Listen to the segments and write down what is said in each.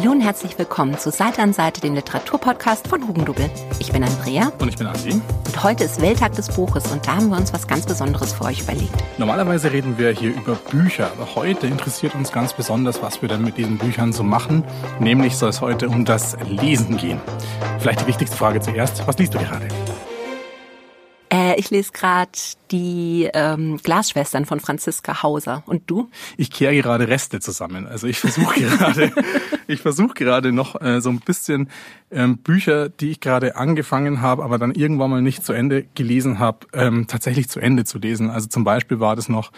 Hallo und herzlich willkommen zu Seite an Seite, dem Literaturpodcast von Hugendubel. Ich bin Andrea. Und ich bin Andi. Und heute ist Welttag des Buches und da haben wir uns was ganz Besonderes für euch überlegt. Normalerweise reden wir hier über Bücher, aber heute interessiert uns ganz besonders, was wir dann mit diesen Büchern so machen. Nämlich soll es heute um das Lesen gehen. Vielleicht die wichtigste Frage zuerst. Was liest du gerade? Äh, ich lese gerade die ähm, Glasschwestern von Franziska Hauser. Und du? Ich kehre gerade Reste zusammen. Also ich versuche gerade, ich versuche gerade noch äh, so ein bisschen ähm, Bücher, die ich gerade angefangen habe, aber dann irgendwann mal nicht zu Ende gelesen habe, ähm, tatsächlich zu Ende zu lesen. Also zum Beispiel war das noch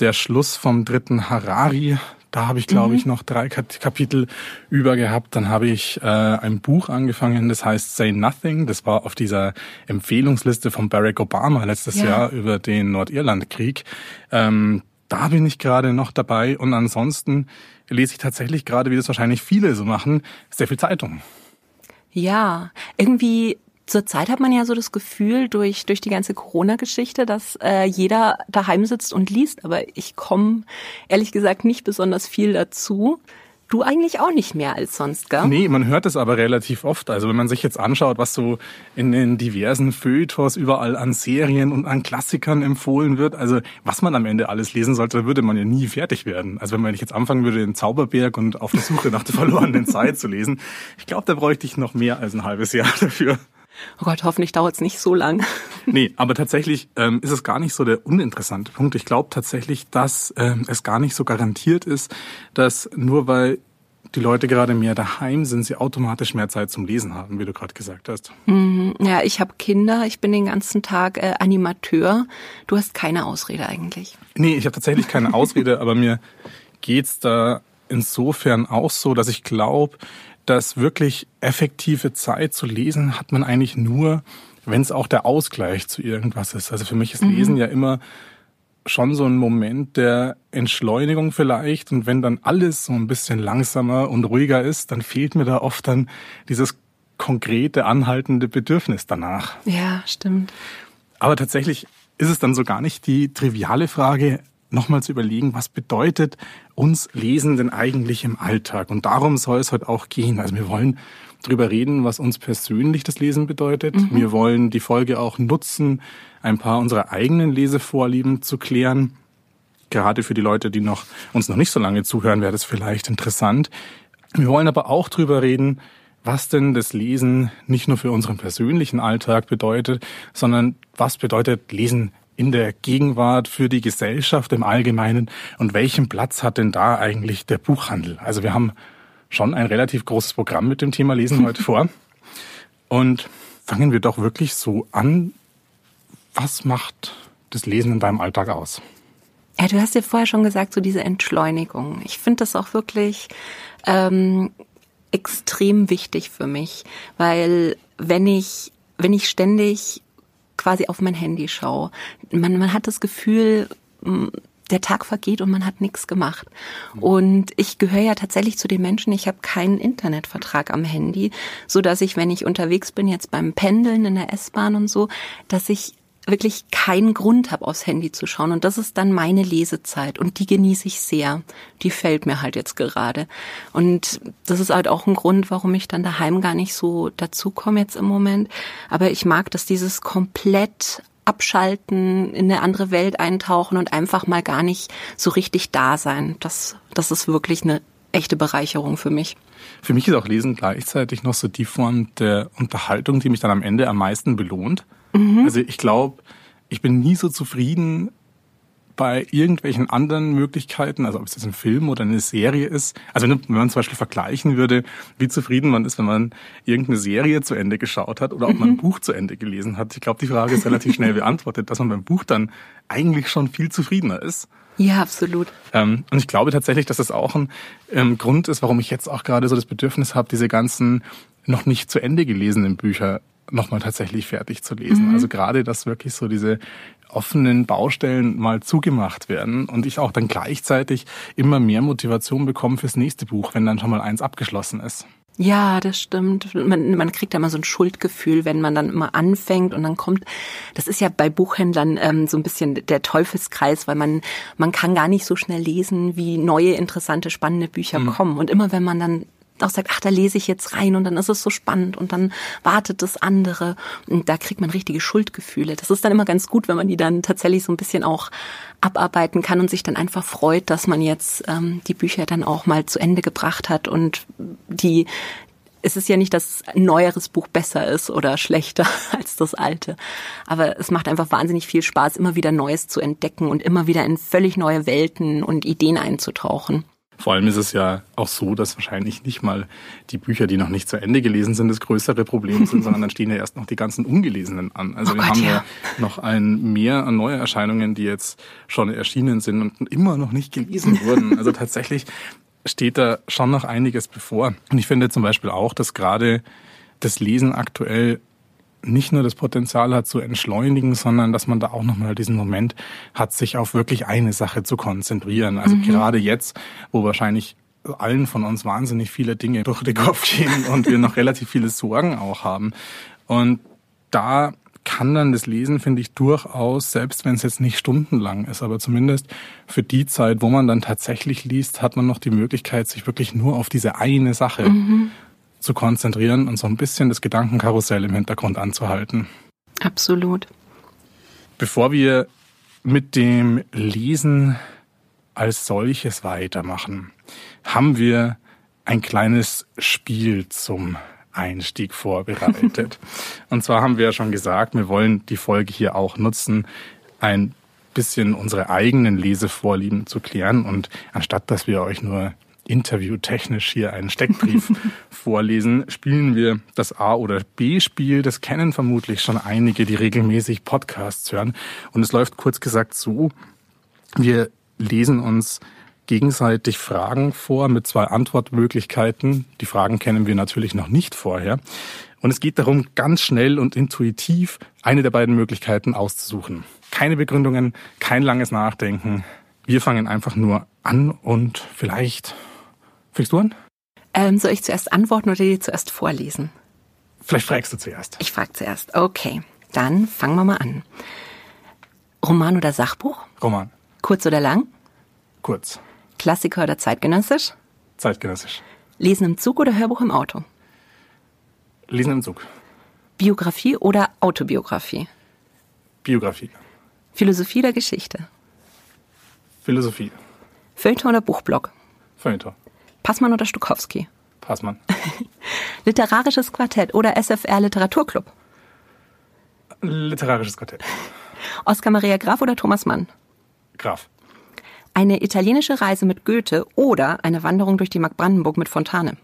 der Schluss vom dritten Harari, da habe ich, glaube mhm. ich, noch drei Kapitel über gehabt. Dann habe ich äh, ein Buch angefangen, das heißt Say Nothing. Das war auf dieser Empfehlungsliste von Barack Obama letztes ja. Jahr über den Nordirlandkrieg. Ähm, da bin ich gerade noch dabei. Und ansonsten lese ich tatsächlich gerade, wie das wahrscheinlich viele so machen, sehr viel Zeitung. Ja, irgendwie Zurzeit hat man ja so das Gefühl durch durch die ganze Corona-Geschichte, dass äh, jeder daheim sitzt und liest, aber ich komme ehrlich gesagt nicht besonders viel dazu. Du eigentlich auch nicht mehr als sonst, gell? Nee, man hört es aber relativ oft. Also wenn man sich jetzt anschaut, was so in den diversen Feuilletons überall an Serien und an Klassikern empfohlen wird, also was man am Ende alles lesen sollte, würde man ja nie fertig werden. Also wenn man jetzt anfangen würde, den Zauberberg und auf der Suche nach der verlorenen Zeit zu lesen, ich glaube, da bräuchte ich noch mehr als ein halbes Jahr dafür. Oh Gott, hoffentlich dauert es nicht so lang. Nee, aber tatsächlich ähm, ist es gar nicht so der uninteressante Punkt. Ich glaube tatsächlich, dass ähm, es gar nicht so garantiert ist, dass nur weil die Leute gerade mehr daheim sind, sie automatisch mehr Zeit zum Lesen haben, wie du gerade gesagt hast. Mhm. Ja, ich habe Kinder, ich bin den ganzen Tag äh, Animateur. Du hast keine Ausrede eigentlich. Nee, ich habe tatsächlich keine Ausrede, aber mir geht's da insofern auch so, dass ich glaube, dass wirklich effektive Zeit zu lesen hat man eigentlich nur, wenn es auch der Ausgleich zu irgendwas ist. Also für mich ist mhm. Lesen ja immer schon so ein Moment der Entschleunigung vielleicht. Und wenn dann alles so ein bisschen langsamer und ruhiger ist, dann fehlt mir da oft dann dieses konkrete, anhaltende Bedürfnis danach. Ja, stimmt. Aber tatsächlich ist es dann so gar nicht die triviale Frage, nochmal zu überlegen, was bedeutet uns Lesen denn eigentlich im Alltag? Und darum soll es heute auch gehen. Also wir wollen drüber reden, was uns persönlich das Lesen bedeutet. Mhm. Wir wollen die Folge auch nutzen, ein paar unserer eigenen Lesevorlieben zu klären. Gerade für die Leute, die noch, uns noch nicht so lange zuhören, wäre das vielleicht interessant. Wir wollen aber auch drüber reden, was denn das Lesen nicht nur für unseren persönlichen Alltag bedeutet, sondern was bedeutet Lesen in der Gegenwart für die Gesellschaft im Allgemeinen und welchen Platz hat denn da eigentlich der Buchhandel? Also wir haben schon ein relativ großes Programm mit dem Thema Lesen heute vor. Und fangen wir doch wirklich so an. Was macht das Lesen in deinem Alltag aus? Ja, du hast ja vorher schon gesagt, so diese Entschleunigung. Ich finde das auch wirklich ähm, extrem wichtig für mich, weil wenn ich wenn ich ständig quasi auf mein Handy schaue. Man, man hat das Gefühl, der Tag vergeht und man hat nichts gemacht. Und ich gehöre ja tatsächlich zu den Menschen, ich habe keinen Internetvertrag am Handy, so dass ich, wenn ich unterwegs bin, jetzt beim Pendeln in der S-Bahn und so, dass ich wirklich keinen Grund habe, aufs Handy zu schauen. Und das ist dann meine Lesezeit. Und die genieße ich sehr. Die fällt mir halt jetzt gerade. Und das ist halt auch ein Grund, warum ich dann daheim gar nicht so dazukomme jetzt im Moment. Aber ich mag dass dieses komplett abschalten, in eine andere Welt eintauchen und einfach mal gar nicht so richtig da sein. Das, das ist wirklich eine echte Bereicherung für mich. Für mich ist auch Lesen gleichzeitig noch so die Form der Unterhaltung, die mich dann am Ende am meisten belohnt. Mhm. Also ich glaube, ich bin nie so zufrieden bei irgendwelchen anderen Möglichkeiten, also ob es jetzt ein Film oder eine Serie ist. Also wenn man zum Beispiel vergleichen würde, wie zufrieden man ist, wenn man irgendeine Serie zu Ende geschaut hat oder ob man ein mhm. Buch zu Ende gelesen hat. Ich glaube, die Frage ist relativ schnell beantwortet, dass man beim Buch dann eigentlich schon viel zufriedener ist. Ja, absolut. Ähm, und ich glaube tatsächlich, dass das auch ein ähm, Grund ist, warum ich jetzt auch gerade so das Bedürfnis habe, diese ganzen noch nicht zu Ende gelesenen Bücher nochmal tatsächlich fertig zu lesen. Mhm. Also gerade, dass wirklich so diese offenen Baustellen mal zugemacht werden und ich auch dann gleichzeitig immer mehr Motivation bekomme fürs nächste Buch, wenn dann schon mal eins abgeschlossen ist. Ja, das stimmt. Man, man kriegt da mal so ein Schuldgefühl, wenn man dann immer anfängt und dann kommt. Das ist ja bei Buchhändlern ähm, so ein bisschen der Teufelskreis, weil man man kann gar nicht so schnell lesen, wie neue interessante spannende Bücher mhm. kommen. Und immer wenn man dann auch sagt, ach, da lese ich jetzt rein und dann ist es so spannend und dann wartet das andere und da kriegt man richtige Schuldgefühle. Das ist dann immer ganz gut, wenn man die dann tatsächlich so ein bisschen auch abarbeiten kann und sich dann einfach freut, dass man jetzt ähm, die Bücher dann auch mal zu Ende gebracht hat und die es ist ja nicht, dass ein neueres Buch besser ist oder schlechter als das alte. Aber es macht einfach wahnsinnig viel Spaß, immer wieder Neues zu entdecken und immer wieder in völlig neue Welten und Ideen einzutauchen. Vor allem ist es ja auch so, dass wahrscheinlich nicht mal die Bücher, die noch nicht zu Ende gelesen sind, das größere Problem sind, sondern dann stehen ja erst noch die ganzen ungelesenen an. Also oh wir Gott, haben ja. ja noch ein Mehr an Neuerscheinungen, die jetzt schon erschienen sind und immer noch nicht gelesen wurden. Also tatsächlich steht da schon noch einiges bevor. Und ich finde zum Beispiel auch, dass gerade das Lesen aktuell nicht nur das Potenzial hat zu entschleunigen, sondern dass man da auch nochmal diesen Moment hat, sich auf wirklich eine Sache zu konzentrieren. Also mhm. gerade jetzt, wo wahrscheinlich allen von uns wahnsinnig viele Dinge durch den Kopf gehen und wir noch relativ viele Sorgen auch haben. Und da kann dann das Lesen, finde ich, durchaus, selbst wenn es jetzt nicht stundenlang ist, aber zumindest für die Zeit, wo man dann tatsächlich liest, hat man noch die Möglichkeit, sich wirklich nur auf diese eine Sache mhm. Zu konzentrieren und so ein bisschen das Gedankenkarussell im Hintergrund anzuhalten. Absolut. Bevor wir mit dem Lesen als solches weitermachen, haben wir ein kleines Spiel zum Einstieg vorbereitet. Und zwar haben wir ja schon gesagt, wir wollen die Folge hier auch nutzen, ein bisschen unsere eigenen Lesevorlieben zu klären. Und anstatt dass wir euch nur interviewtechnisch hier einen Steckbrief vorlesen, spielen wir das A- oder B-Spiel. Das kennen vermutlich schon einige, die regelmäßig Podcasts hören. Und es läuft kurz gesagt so, wir lesen uns gegenseitig Fragen vor mit zwei Antwortmöglichkeiten. Die Fragen kennen wir natürlich noch nicht vorher. Und es geht darum, ganz schnell und intuitiv eine der beiden Möglichkeiten auszusuchen. Keine Begründungen, kein langes Nachdenken. Wir fangen einfach nur an und vielleicht. Fängst du an? Ähm, soll ich zuerst antworten oder dir zuerst vorlesen? Vielleicht fragst du zuerst. Ich frag zuerst. Okay, dann fangen wir mal an. Roman oder Sachbuch? Roman. Kurz oder lang? Kurz. Klassiker oder zeitgenössisch? Zeitgenössisch. Lesen im Zug oder Hörbuch im Auto? Lesen im Zug. Biografie oder Autobiografie? Biografie. Philosophie oder Geschichte? Philosophie. Feuilleton oder Buchblog? Feuilleton. Passmann oder Stukowski? Passmann. Literarisches Quartett oder SFR Literaturclub? Literarisches Quartett. Oskar Maria Graf oder Thomas Mann? Graf. Eine italienische Reise mit Goethe oder eine Wanderung durch die Mark Brandenburg mit Fontane.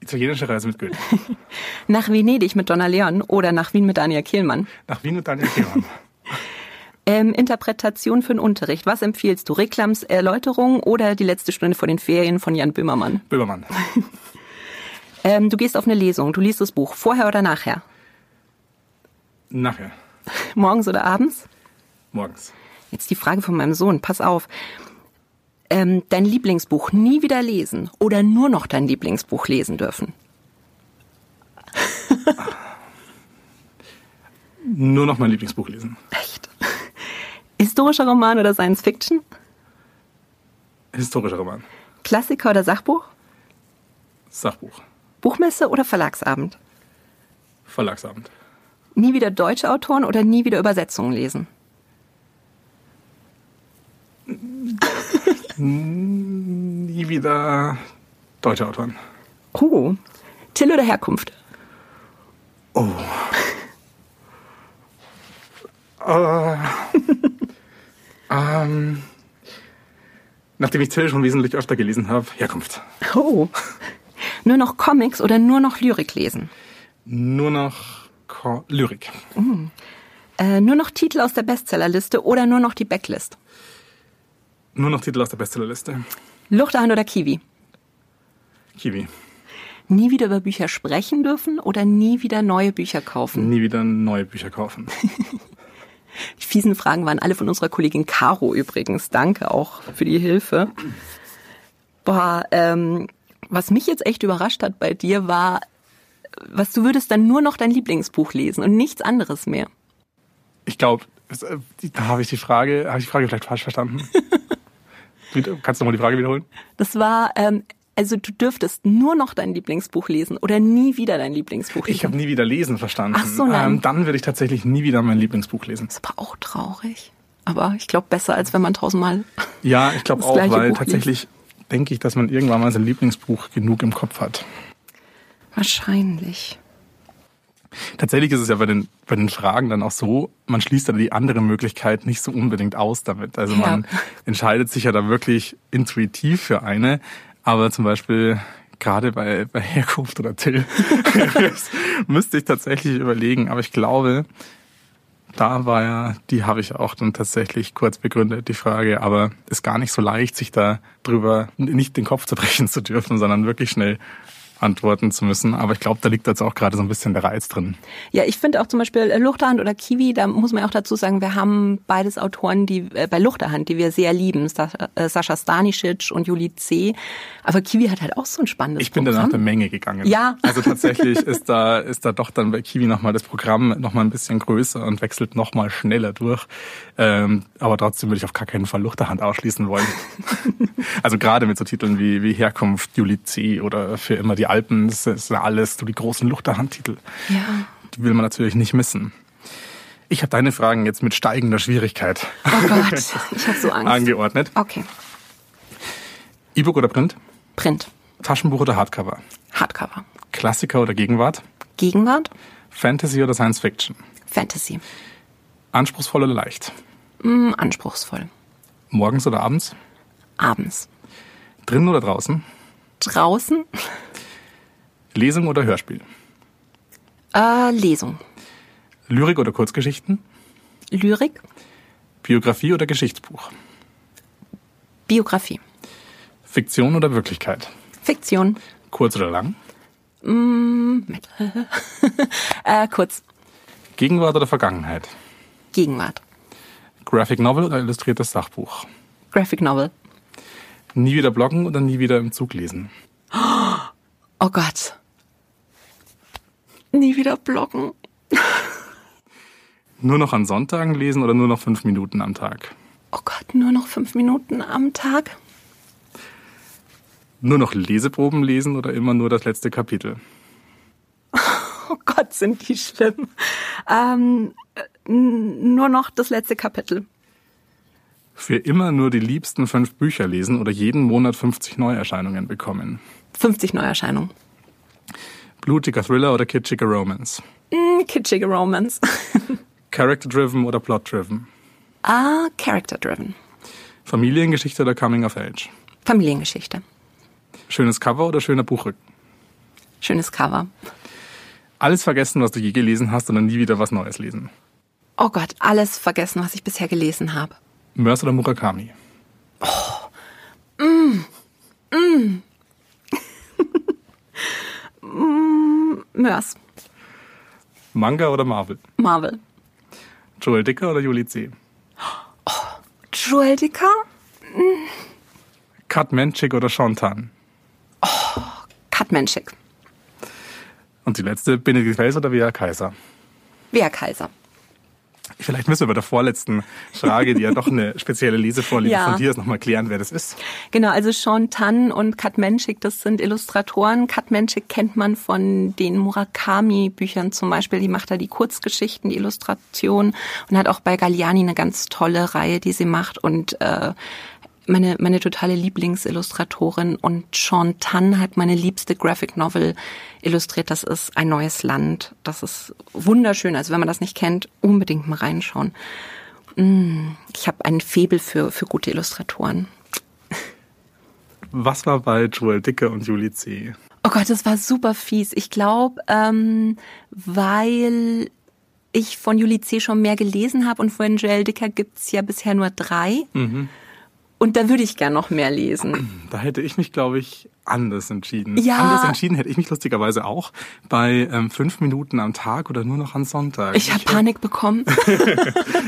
Italienische Reise mit Goethe. nach Venedig mit Donna Leon oder nach Wien mit Daniel Kehlmann. Nach Wien mit Daniel Kehlmann. ähm, Interpretation für den Unterricht. Was empfiehlst du? Reklams Erläuterung oder die letzte Stunde vor den Ferien von Jan Böhmermann? Böhmermann. ähm, du gehst auf eine Lesung. Du liest das Buch. Vorher oder nachher? Nachher. Morgens oder abends? Morgens. Jetzt die Frage von meinem Sohn, pass auf. Ähm, dein Lieblingsbuch nie wieder lesen oder nur noch dein Lieblingsbuch lesen dürfen? nur noch mein Lieblingsbuch lesen. Echt? Historischer Roman oder Science Fiction? Historischer Roman. Klassiker oder Sachbuch? Sachbuch. Buchmesse oder Verlagsabend? Verlagsabend. Nie wieder deutsche Autoren oder nie wieder Übersetzungen lesen? Nie wieder deutsche Autoren. Oh. Till oder Herkunft? Oh. äh, ähm, nachdem ich Till schon wesentlich öfter gelesen habe, Herkunft. Oh. Nur noch Comics oder nur noch Lyrik lesen? Nur noch Ko Lyrik. Mm. Äh, nur noch Titel aus der Bestsellerliste oder nur noch die Backlist? Nur noch Titel aus der Bestsellerliste. Luchterhand oder Kiwi? Kiwi. Nie wieder über Bücher sprechen dürfen oder nie wieder neue Bücher kaufen? Nie wieder neue Bücher kaufen. die fiesen Fragen waren alle von unserer Kollegin Caro übrigens. Danke auch für die Hilfe. Boah, ähm, was mich jetzt echt überrascht hat bei dir war, was du würdest dann nur noch dein Lieblingsbuch lesen und nichts anderes mehr. Ich glaube, äh, da habe ich die Frage, habe ich die Frage vielleicht falsch verstanden? Kannst du nochmal die Frage wiederholen? Das war, ähm, Also du dürftest nur noch dein Lieblingsbuch lesen oder nie wieder dein Lieblingsbuch lesen. Ich habe nie wieder lesen verstanden. Ach so, nein. Ähm, dann würde ich tatsächlich nie wieder mein Lieblingsbuch lesen. Das ist aber auch traurig. Aber ich glaube besser, als wenn man tausendmal. Ja, ich glaube auch, weil Buch tatsächlich denke ich, dass man irgendwann mal sein Lieblingsbuch genug im Kopf hat. Wahrscheinlich. Tatsächlich ist es ja bei den, bei den Fragen dann auch so, man schließt dann die andere Möglichkeit nicht so unbedingt aus damit. Also man Ja. entscheidet sich ja da wirklich intuitiv für eine, aber zum Beispiel gerade bei, bei Herkunft oder Till müsste ich tatsächlich überlegen, aber ich glaube, da war ja, die habe ich auch dann tatsächlich kurz begründet, die Frage, aber ist gar nicht so leicht, sich da drüber nicht den Kopf zerbrechen zu dürfen, sondern wirklich schnell antworten zu müssen. Aber ich glaube, da liegt jetzt auch gerade so ein bisschen der Reiz drin. Ja, ich finde auch zum Beispiel äh, Luchterhand oder Kiwi, da muss man auch dazu sagen, wir haben beides Autoren, die äh, bei Luchterhand, die wir sehr lieben, Sascha, äh, Sascha Stanisic und Juli C. Aber Kiwi hat halt auch so ein spannendes Ich bin da Programm. nach der Menge gegangen. Ja. Also tatsächlich ist da, ist da doch dann bei Kiwi nochmal das Programm nochmal ein bisschen größer und wechselt nochmal schneller durch. Ähm, aber trotzdem würde ich auf gar keinen Fall Luchterhand ausschließen wollen. also gerade mit so Titeln wie, wie Herkunft, Juli C. oder für immer die Alpen, das ist alles so die großen Luchterhand-Titel. Ja. Die will man natürlich nicht missen. Ich habe deine Fragen jetzt mit steigender Schwierigkeit Oh Gott, ich habe so Angst. angeordnet. Okay. E-Book oder Print? Print. Taschenbuch oder Hardcover? Hardcover. Klassiker oder Gegenwart? Gegenwart. Fantasy oder Science Fiction? Fantasy. Anspruchsvoll oder leicht? Hm, anspruchsvoll. Morgens oder abends? Abends. Drinnen oder draußen? Draußen. Lesung oder Hörspiel? Äh, Lesung. Lyrik oder Kurzgeschichten? Lyrik. Biografie oder Geschichtsbuch? Biografie. Fiktion oder Wirklichkeit? Fiktion. Kurz oder lang? Äh, kurz. Gegenwart oder Vergangenheit? Gegenwart. Graphic Novel oder illustriertes Sachbuch? Graphic Novel. Nie wieder bloggen oder nie wieder im Zug lesen? Oh Gott. Nie wieder bloggen. Nur noch an Sonntagen lesen oder nur noch fünf Minuten am Tag? Oh Gott, nur noch fünf Minuten am Tag. Nur noch Leseproben lesen oder immer nur das letzte Kapitel? Oh Gott, sind die schlimm. Ähm, äh, nur noch das letzte Kapitel. Für immer nur die liebsten fünf Bücher lesen oder jeden Monat 50 Neuerscheinungen bekommen? 50 Neuerscheinungen. Blutiger Thriller oder kitschiger Romance? Mm, kitschige Romance. Character-driven oder plot-driven? ah, character-driven. Familiengeschichte oder Coming of Age? Familiengeschichte. Schönes Cover oder schöner Buchrücken? Schönes Cover. Alles vergessen, was du je gelesen hast oder nie wieder was Neues lesen? Oh Gott, alles vergessen, was ich bisher gelesen habe. Mörs oder Murakami? Mörs. Manga oder Marvel? Marvel. Joel Dicker oder Juli C? Joel Dicker. Kat Menchik oder Sean Tan? Katmenschik. Und die letzte, Benedikt Fels oder Via Kaiser? Wer Kaiser. Vielleicht müssen wir bei der vorletzten Frage, die ja doch eine spezielle Lesevorliebe Ja. von dir ist, nochmal klären, wer das ist. Genau, also Sean Tan und Kat Menschik, das sind Illustratoren. Kat Menschik kennt man von den Murakami-Büchern zum Beispiel. Die macht da die Kurzgeschichten, die Illustration und hat auch bei Galliani eine ganz tolle Reihe, die sie macht. Und äh, meine, meine totale Lieblingsillustratorin. Und Sean Tan hat meine liebste Graphic Novel illustriert. Das ist Ein neues Land. Das ist wunderschön. Also wenn man das nicht kennt, unbedingt mal reinschauen. Mm, Ich habe einen Febel für, für gute Illustratoren. Was war bei Joel Dicker und Juli C? Oh Gott, das war super fies. Ich glaube, ähm, weil ich von Juli C. schon mehr gelesen habe und von Joel Dicker gibt's ja bisher nur drei. Und da würde ich gern noch mehr lesen. Da hätte ich mich, glaube ich, anders entschieden. Ja. Anders entschieden hätte ich mich lustigerweise auch bei ähm, fünf Minuten am Tag oder nur noch an Sonntag. Ich habe Panik bekommen.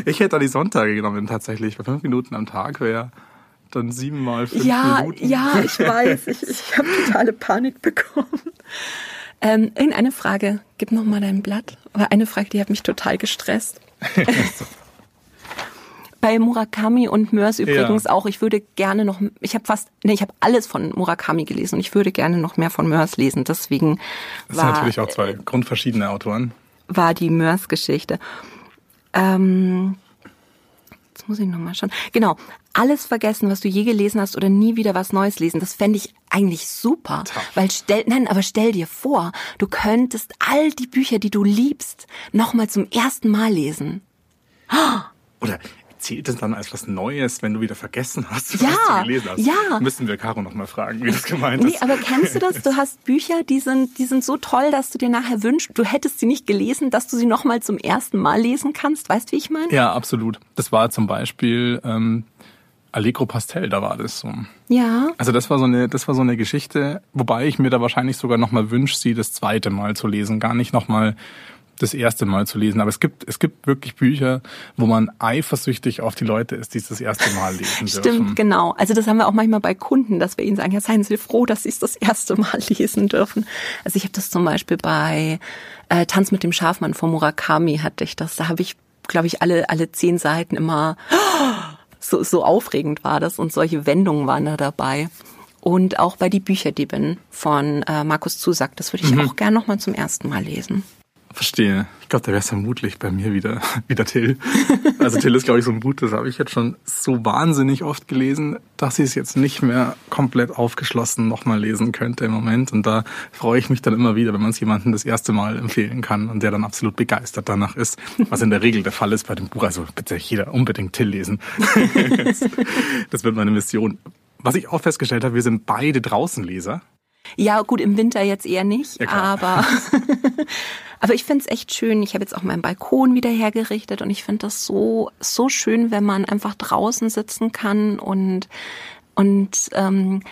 Ich hätte da die Sonntage genommen tatsächlich. Bei fünf Minuten am Tag wäre dann siebenmal fünf ja, Minuten. ja, ich weiß. Ich, ich habe totale Panik bekommen. Ähm, irgendeine Frage. Gib noch mal dein Blatt. Aber eine Frage, die hat mich total gestresst. bei Murakami und Mörs übrigens ja. auch. Ich würde gerne noch, ich habe fast, nee, ich habe alles von Murakami gelesen und ich würde gerne noch mehr von Mörs lesen. Deswegen das war, sind natürlich auch zwei grundverschiedene Autoren. War die Mörs-Geschichte. Ähm, jetzt muss ich nochmal schauen. Genau, alles vergessen, was du je gelesen hast oder nie wieder was Neues lesen. Das fände ich eigentlich super. Tough. Weil stell, nein, aber stell dir vor, du könntest all die Bücher, die du liebst, nochmal zum ersten Mal lesen. Oder zählt es dann als was Neues, wenn du wieder vergessen hast, was ja, du gelesen hast? Ja. Müssen wir Caro noch mal fragen, wie das gemeint ist. Nee, aber kennst du das? Du hast Bücher, die sind, die sind so toll, dass du dir nachher wünschst, du hättest sie nicht gelesen, dass du sie noch mal zum ersten Mal lesen kannst. Weißt du, wie ich meine? Ja, absolut. Das war zum Beispiel ähm, Allegro Pastel, da war das so. Ja. Also das war so eine, das war so eine Geschichte, wobei ich mir da wahrscheinlich sogar noch mal wünsche, sie das zweite Mal zu lesen, gar nicht noch mal das erste Mal zu lesen. Aber es gibt, es gibt wirklich Bücher, wo man eifersüchtig auf die Leute ist, die es das erste Mal lesen Stimmt, dürfen. Stimmt, genau. Also das haben wir auch manchmal bei Kunden, dass wir ihnen sagen, ja, seien Sie froh, dass Sie es das erste Mal lesen dürfen. Also ich habe das zum Beispiel bei äh, Tanz mit dem Schafmann von Murakami hatte ich das. Da habe ich, glaube ich, alle, alle zehn Seiten immer so, so aufregend war das und solche Wendungen waren da dabei. Und auch bei die Bücherdiebin von äh, Markus Zusack, das würde ich mhm. auch gern nochmal zum ersten Mal lesen. Verstehe. Ich glaube, da wäre es vermutlich bei mir wieder, wieder Till. Also Till ist, glaube ich, so ein Buch, das habe ich jetzt schon so wahnsinnig oft gelesen, dass ich es jetzt nicht mehr komplett aufgeschlossen nochmal lesen könnte im Moment. Und da freue ich mich dann immer wieder, wenn man es jemandem das erste Mal empfehlen kann und der dann absolut begeistert danach ist, was in der Regel der Fall ist bei dem Buch. Also bitte jeder unbedingt Till lesen. das wird meine Mission. Was ich auch festgestellt habe, wir sind beide Draußenleser. Ja, gut, im Winter jetzt eher nicht, ja, aber aber ich finde es echt schön. Ich habe jetzt auch meinen Balkon wieder hergerichtet und ich finde das so so schön, wenn man einfach draußen sitzen kann und und ähm,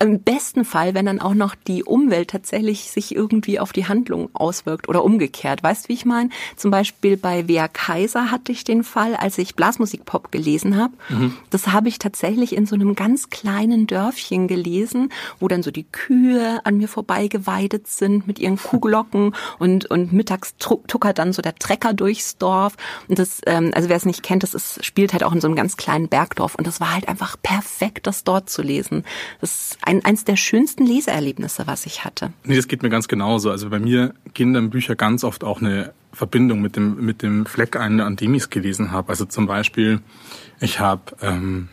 im besten Fall, wenn dann auch noch die Umwelt tatsächlich sich irgendwie auf die Handlung auswirkt oder umgekehrt. Weißt wie ich meine? Zum Beispiel bei Wea Kaiser hatte ich den Fall, als ich Blasmusikpop gelesen habe. Mhm. Das habe ich tatsächlich in so einem ganz kleinen Dörfchen gelesen, wo dann so die Kühe an mir vorbeigeweidet sind mit ihren Kuhglocken und, und mittags tuckert dann so der Trecker durchs Dorf. Und das, ähm, also wer es nicht kennt, das ist, spielt halt auch in so einem ganz kleinen Bergdorf und das war halt einfach perfekt, das dort zu lesen. Das ein, eins der schönsten Leseerlebnisse, was ich hatte. Nee, das geht mir ganz genauso. Also bei mir gehen dann Bücher ganz oft auch eine Verbindung mit dem, mit dem Fleck ein, an dem ich es gelesen habe. Also zum Beispiel, ich habe ähm,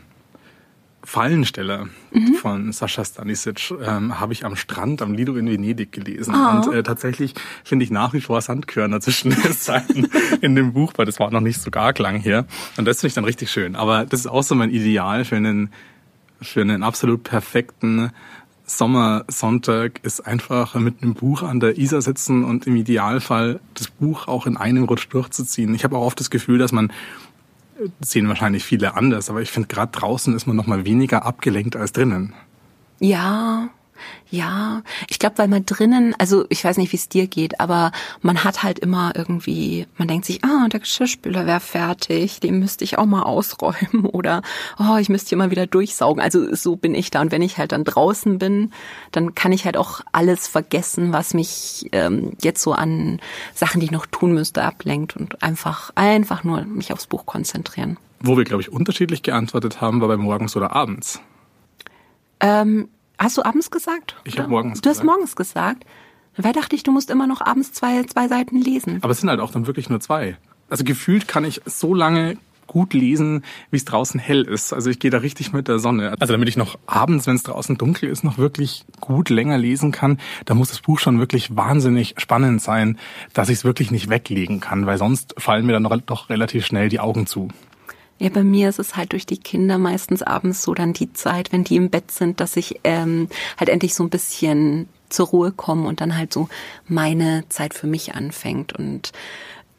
Fallensteller mhm. von Sascha Stanisic ähm, habe ich am Strand am Lido in Venedig gelesen. Oh. Und äh, tatsächlich finde ich nach wie vor Sandkörner zwischen den Seiten in dem Buch, weil das war noch nicht so gar lang her. Und das finde ich dann richtig schön. Aber das ist auch so mein Ideal für einen für einen absolut perfekten Sommersonntag ist einfach mit einem Buch an der Isar sitzen und im Idealfall das Buch auch in einem Rutsch durchzuziehen. Ich habe auch oft das Gefühl, dass man sehen wahrscheinlich viele anders, aber ich finde gerade draußen ist man noch mal weniger abgelenkt als drinnen. Ja, ja, ich glaube, weil man drinnen, also ich weiß nicht, wie es dir geht, aber man hat halt immer irgendwie, man denkt sich, ah, der Geschirrspüler wäre fertig, den müsste ich auch mal ausräumen oder oh, ich müsste hier mal wieder durchsaugen. Also so bin ich da. Und wenn ich halt dann draußen bin, dann kann ich halt auch alles vergessen, was mich ähm, jetzt so an Sachen, die ich noch tun müsste, ablenkt und einfach, einfach nur mich aufs Buch konzentrieren. Wo wir, glaube ich, unterschiedlich geantwortet haben, war bei morgens oder abends. Ähm, Hast du abends gesagt? Ich habe morgens Du hast morgens gesagt. Weil dachte ich, du musst immer noch abends zwei, zwei Seiten lesen. Aber es sind halt auch dann wirklich nur zwei. Also gefühlt kann ich so lange gut lesen, wie es draußen hell ist. Also ich gehe da richtig mit der Sonne. Also damit ich noch abends, wenn es draußen dunkel ist, noch wirklich gut länger lesen kann, da muss das Buch schon wirklich wahnsinnig spannend sein, dass ich es wirklich nicht weglegen kann, weil sonst fallen mir dann doch relativ schnell die Augen zu. Ja, bei mir ist es halt durch die Kinder meistens abends so dann die Zeit, wenn die im Bett sind, dass ich ähm, halt endlich so ein bisschen zur Ruhe komme und dann halt so meine Zeit für mich anfängt. Und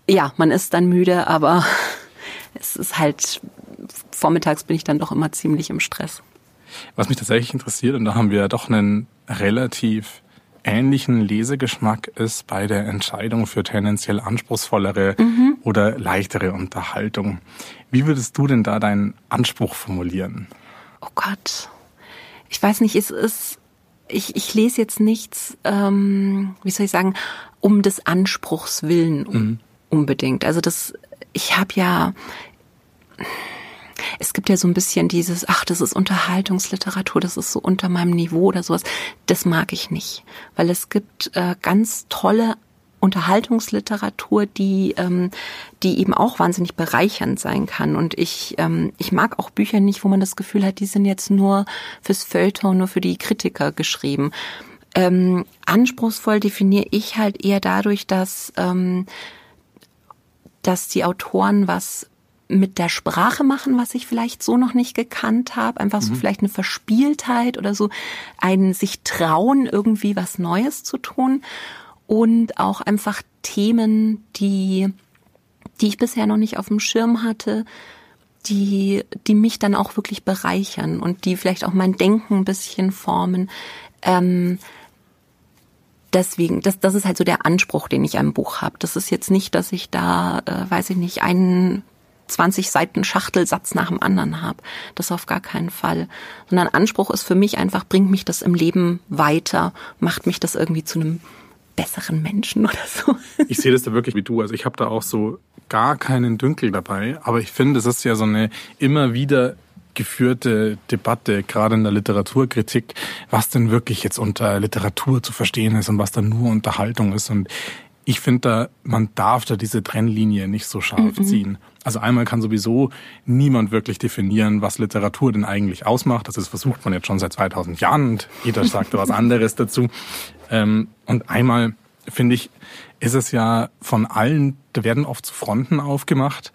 ja, man ist dann müde, aber es ist halt, vormittags bin ich dann doch immer ziemlich im Stress. Was mich tatsächlich interessiert, und da haben wir doch einen relativ ähnlichen Lesegeschmack ist bei der Entscheidung für tendenziell anspruchsvollere mhm. oder leichtere Unterhaltung. Wie würdest du denn da deinen Anspruch formulieren? Oh Gott. Ich weiß nicht, es ist, ich, ich lese jetzt nichts, ähm, wie soll ich sagen, um des Anspruchs willen mhm. unbedingt. Also das, ich habe ja, es gibt ja so ein bisschen dieses, ach, das ist Unterhaltungsliteratur, das ist so unter meinem Niveau oder sowas. Das mag ich nicht, weil es gibt äh, ganz tolle Unterhaltungsliteratur, die, ähm, die eben auch wahnsinnig bereichernd sein kann. Und ich, ähm, ich mag auch Bücher nicht, wo man das Gefühl hat, die sind jetzt nur fürs Feuilleton, nur für die Kritiker geschrieben. Ähm, anspruchsvoll definiere ich halt eher dadurch, dass, ähm, dass die Autoren was mit der Sprache machen, was ich vielleicht so noch nicht gekannt habe. Einfach so mhm. vielleicht eine Verspieltheit oder so ein sich trauen, irgendwie was Neues zu tun und auch einfach Themen, die, die ich bisher noch nicht auf dem Schirm hatte, die, die mich dann auch wirklich bereichern und die vielleicht auch mein Denken ein bisschen formen. Ähm, deswegen, das, das ist halt so der Anspruch, den ich am Buch habe. Das ist jetzt nicht, dass ich da, äh, weiß ich nicht, einen 20 Seiten Schachtelsatz nach dem anderen habe. Das auf gar keinen Fall. Sondern Anspruch ist für mich einfach, bringt mich das im Leben weiter, macht mich das irgendwie zu einem besseren Menschen oder so. Ich sehe das da wirklich wie du. Also ich habe da auch so gar keinen Dünkel dabei. Aber ich finde, es ist ja so eine immer wieder geführte Debatte, gerade in der Literaturkritik, was denn wirklich jetzt unter Literatur zu verstehen ist und was dann nur Unterhaltung ist. Und ich finde da, man darf da diese Trennlinie nicht so scharf mhm. ziehen. Also einmal kann sowieso niemand wirklich definieren, was Literatur denn eigentlich ausmacht. Das ist, versucht man jetzt schon seit 2000 Jahren und jeder sagt was anderes dazu. Ähm, und einmal finde ich, ist es ja von allen, da werden oft Fronten aufgemacht,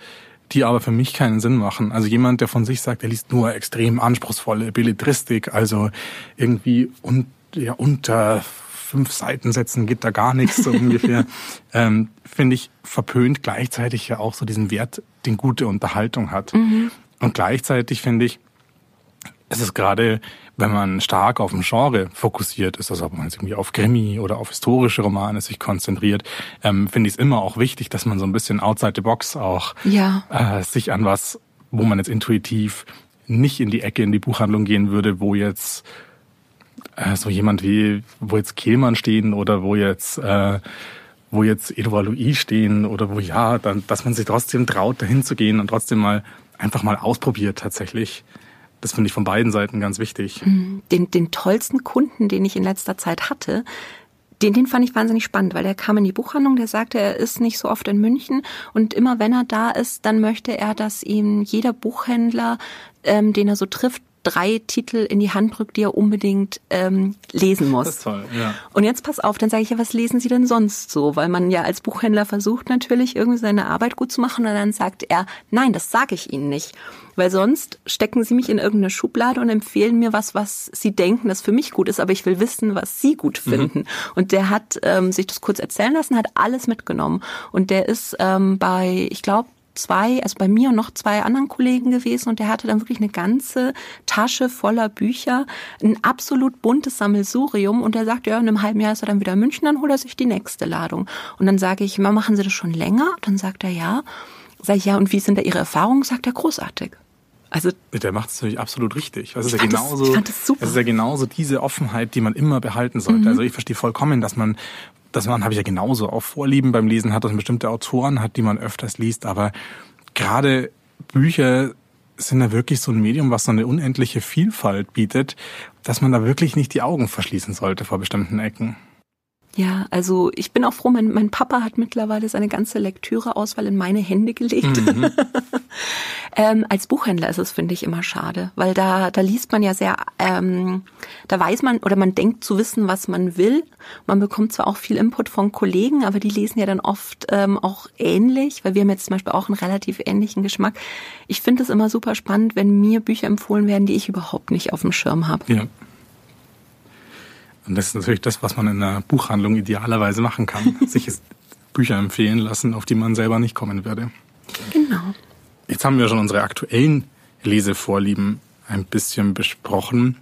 die aber für mich keinen Sinn machen. Also jemand, der von sich sagt, er liest nur extrem anspruchsvolle Belletristik, also irgendwie un, ja, unter fünf Seitensätzen geht da gar nichts so ungefähr, ähm, finde ich verpönt gleichzeitig ja auch so diesen Wert, den gute Unterhaltung hat. Mhm. Und gleichzeitig finde ich, es ist gerade, wenn man stark auf ein Genre fokussiert ist, also ob man jetzt irgendwie auf Krimi oder auf historische Romane sich konzentriert, ähm, finde ich es immer auch wichtig, dass man so ein bisschen outside the box auch ja. äh, sich an was, wo man jetzt intuitiv nicht in die Ecke in die Buchhandlung gehen würde, wo jetzt äh, so jemand wie, wo jetzt Kehlmann stehen oder wo jetzt äh, wo jetzt Edouard Louis stehen oder wo ja, dann, dass man sich trotzdem traut, dahin zu gehen und trotzdem mal einfach mal ausprobiert tatsächlich. Das finde ich von beiden Seiten ganz wichtig. Mhm. Den, den tollsten Kunden, den ich in letzter Zeit hatte, den, den fand ich wahnsinnig spannend, weil der kam in die Buchhandlung, der sagte, er ist nicht so oft in München und immer wenn er da ist, dann möchte er, dass ihm jeder Buchhändler, ähm, den er so trifft, drei Titel in die Hand drückt, die er unbedingt ähm, lesen muss. Das ist toll, ja. Und jetzt pass auf, dann sage ich ja, was lesen Sie denn sonst so? Weil man ja als Buchhändler versucht natürlich irgendwie seine Arbeit gut zu machen und dann sagt er, nein, das sage ich Ihnen nicht. Weil sonst stecken Sie mich in irgendeine Schublade und empfehlen mir was, was Sie denken, das für mich gut ist, aber ich will wissen, was Sie gut mhm. finden. Mhm. Und der hat ähm, sich das kurz erzählen lassen, hat alles mitgenommen. Und der ist ähm, bei, ich glaube, zwei, also bei mir und noch zwei anderen Kollegen gewesen und der hatte dann wirklich eine ganze Tasche voller Bücher, ein absolut buntes Sammelsurium und er sagt, ja, in einem halben Jahr ist er dann wieder in München, dann holt er sich die nächste Ladung. Und dann sage ich, machen Sie das schon länger? Dann sagt er, ja. Sag ich, ja, und wie sind da Ihre Erfahrungen? Sagt er, großartig. Also der macht es natürlich absolut richtig. Das ist ja genauso, das, das, das, ist ja genauso diese Offenheit, die man immer behalten sollte. Mhm. Also ich verstehe vollkommen, dass man das man habe ich ja genauso auch Vorlieben beim Lesen hat, dass man bestimmte Autoren hat, die man öfters liest, aber gerade Bücher sind ja wirklich so ein Medium, was so eine unendliche Vielfalt bietet, dass man da wirklich nicht die Augen verschließen sollte vor bestimmten Ecken. Ja, also ich bin auch froh, mein, mein Papa hat mittlerweile seine ganze Lektüreauswahl in meine Hände gelegt. Mhm. ähm, als Buchhändler ist es, finde ich, immer schade, weil da, da liest man ja sehr, ähm, da weiß man oder man denkt zu wissen, was man will. Man bekommt zwar auch viel Input von Kollegen, aber die lesen ja dann oft ähm, auch ähnlich, weil wir haben jetzt zum Beispiel auch einen relativ ähnlichen Geschmack. Ich finde es immer super spannend, wenn mir Bücher empfohlen werden, die ich überhaupt nicht auf dem Schirm habe. Ja. Und das ist natürlich das, was man in einer Buchhandlung idealerweise machen kann. sich Bücher empfehlen lassen, auf die man selber nicht kommen würde. Genau. Jetzt haben wir schon unsere aktuellen Lesevorlieben ein bisschen besprochen.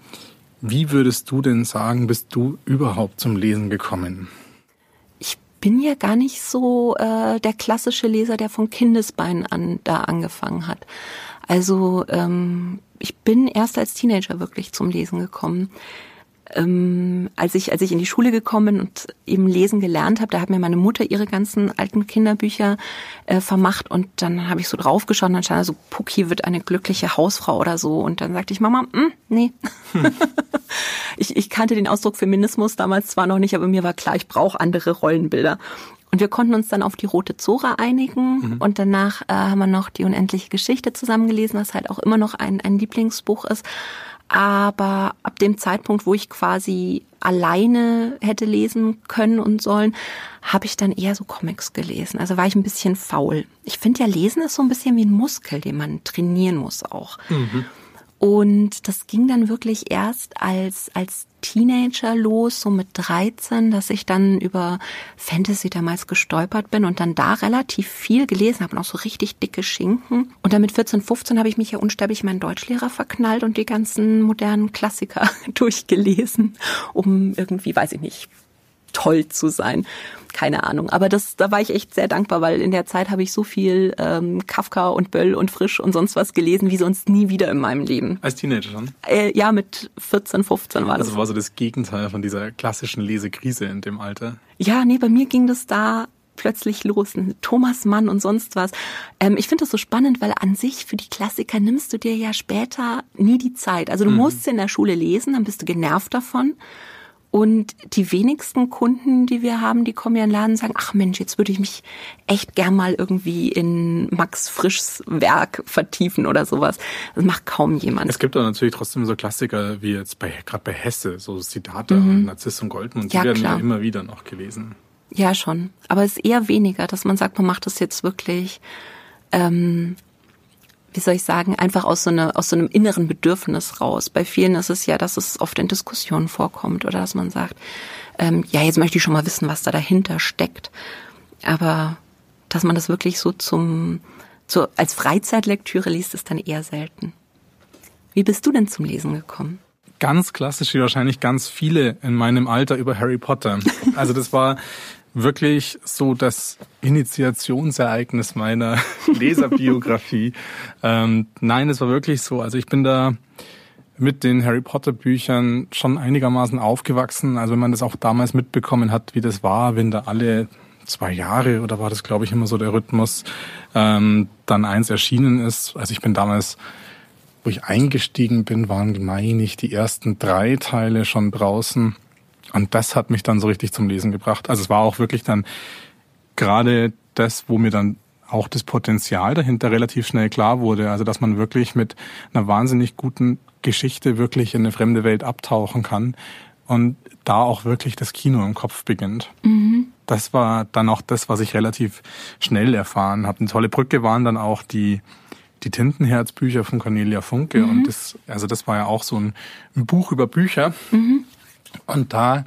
Wie würdest du denn sagen, bist du überhaupt zum Lesen gekommen? Ich bin ja gar nicht so äh, der klassische Leser, der von Kindesbeinen an da angefangen hat. Also ähm, ich bin erst als Teenager wirklich zum Lesen gekommen ähm, als ich als ich in die Schule gekommen bin und eben lesen gelernt habe, da hat mir meine Mutter ihre ganzen alten Kinderbücher äh, vermacht und dann habe ich so draufgeschaut und dann stand da so Pucki wird eine glückliche Hausfrau oder so und dann sagte ich Mama, mm, nee. Hm. ich, ich kannte den Ausdruck Feminismus damals zwar noch nicht, aber mir war klar, ich brauche andere Rollenbilder. Und wir konnten uns dann auf die Rote Zora einigen mhm. und danach äh, haben wir noch die unendliche Geschichte zusammengelesen, was halt auch immer noch ein, ein Lieblingsbuch ist. Aber ab dem Zeitpunkt, wo ich quasi alleine hätte lesen können und sollen, habe ich dann eher so Comics gelesen. Also war ich ein bisschen faul. Ich finde ja, Lesen ist so ein bisschen wie ein Muskel, den man trainieren muss auch. Mhm. Und das ging dann wirklich erst als, als Teenager los, so mit 13, dass ich dann über Fantasy damals gestolpert bin und dann da relativ viel gelesen habe und auch so richtig dicke Schinken. Und dann mit 14, 15 habe ich mich ja unsterblich meinen Deutschlehrer verknallt und die ganzen modernen Klassiker durchgelesen, um irgendwie, weiß ich nicht, toll zu sein. Keine Ahnung. Aber das, da war ich echt sehr dankbar, weil in der Zeit habe ich so viel ähm, Kafka und Böll und Frisch und sonst was gelesen, wie sonst nie wieder in meinem Leben. Als Teenager schon? Äh, ja, mit 14, 15 war das. Also war so das Gegenteil von dieser klassischen Lesekrise in dem Alter. Ja, nee, bei mir ging das da plötzlich los. Thomas Mann und sonst was. Ähm, ich finde das so spannend, weil an sich für die Klassiker nimmst du dir ja später nie die Zeit. Also du mhm. musst sie in der Schule lesen, dann bist du genervt davon. Und die wenigsten Kunden, die wir haben, die kommen ja in den Laden und sagen, ach Mensch, jetzt würde ich mich echt gern mal irgendwie in Max Frischs Werk vertiefen oder sowas. Das macht kaum jemand. Es gibt aber natürlich trotzdem so Klassiker wie jetzt bei, gerade bei Hesse, so Siddhartha mhm. und Narziss und Goldmund, die ja, werden klar. ja immer wieder noch gelesen. Ja, schon. Aber es ist eher weniger, dass man sagt, man macht das jetzt wirklich, ähm, wie soll ich sagen, einfach aus so, einer, aus so einem inneren Bedürfnis raus. Bei vielen ist es ja, dass es oft in Diskussionen vorkommt oder dass man sagt, ähm, ja, jetzt möchte ich schon mal wissen, was da dahinter steckt. Aber dass man das wirklich so zum, so als Freizeitlektüre liest, ist dann eher selten. Wie bist du denn zum Lesen gekommen? Ganz klassisch, wie wahrscheinlich ganz viele in meinem Alter über Harry Potter. Also das war wirklich so das Initiationsereignis meiner Leserbiografie. ähm, nein, es war wirklich so. Also ich bin da mit den Harry Potter Büchern schon einigermaßen aufgewachsen. Also wenn man das auch damals mitbekommen hat, wie das war, wenn da alle zwei Jahre oder war das, glaube ich, immer so der Rhythmus, ähm, dann eins erschienen ist. Also ich bin damals, wo ich eingestiegen bin, waren, meine ich, die ersten drei Teile schon draußen. Und das hat mich dann so richtig zum Lesen gebracht. Also es war auch wirklich dann gerade das, wo mir dann auch das Potenzial dahinter relativ schnell klar wurde. Also dass man wirklich mit einer wahnsinnig guten Geschichte wirklich in eine fremde Welt abtauchen kann und da auch wirklich das Kino im Kopf beginnt. Mhm. Das war dann auch das, was ich relativ schnell erfahren habe. Eine tolle Brücke waren dann auch die die Tintenherzbücher von Cornelia Funke mhm. und das also das war ja auch so ein, ein Buch über Bücher. Mhm. Und da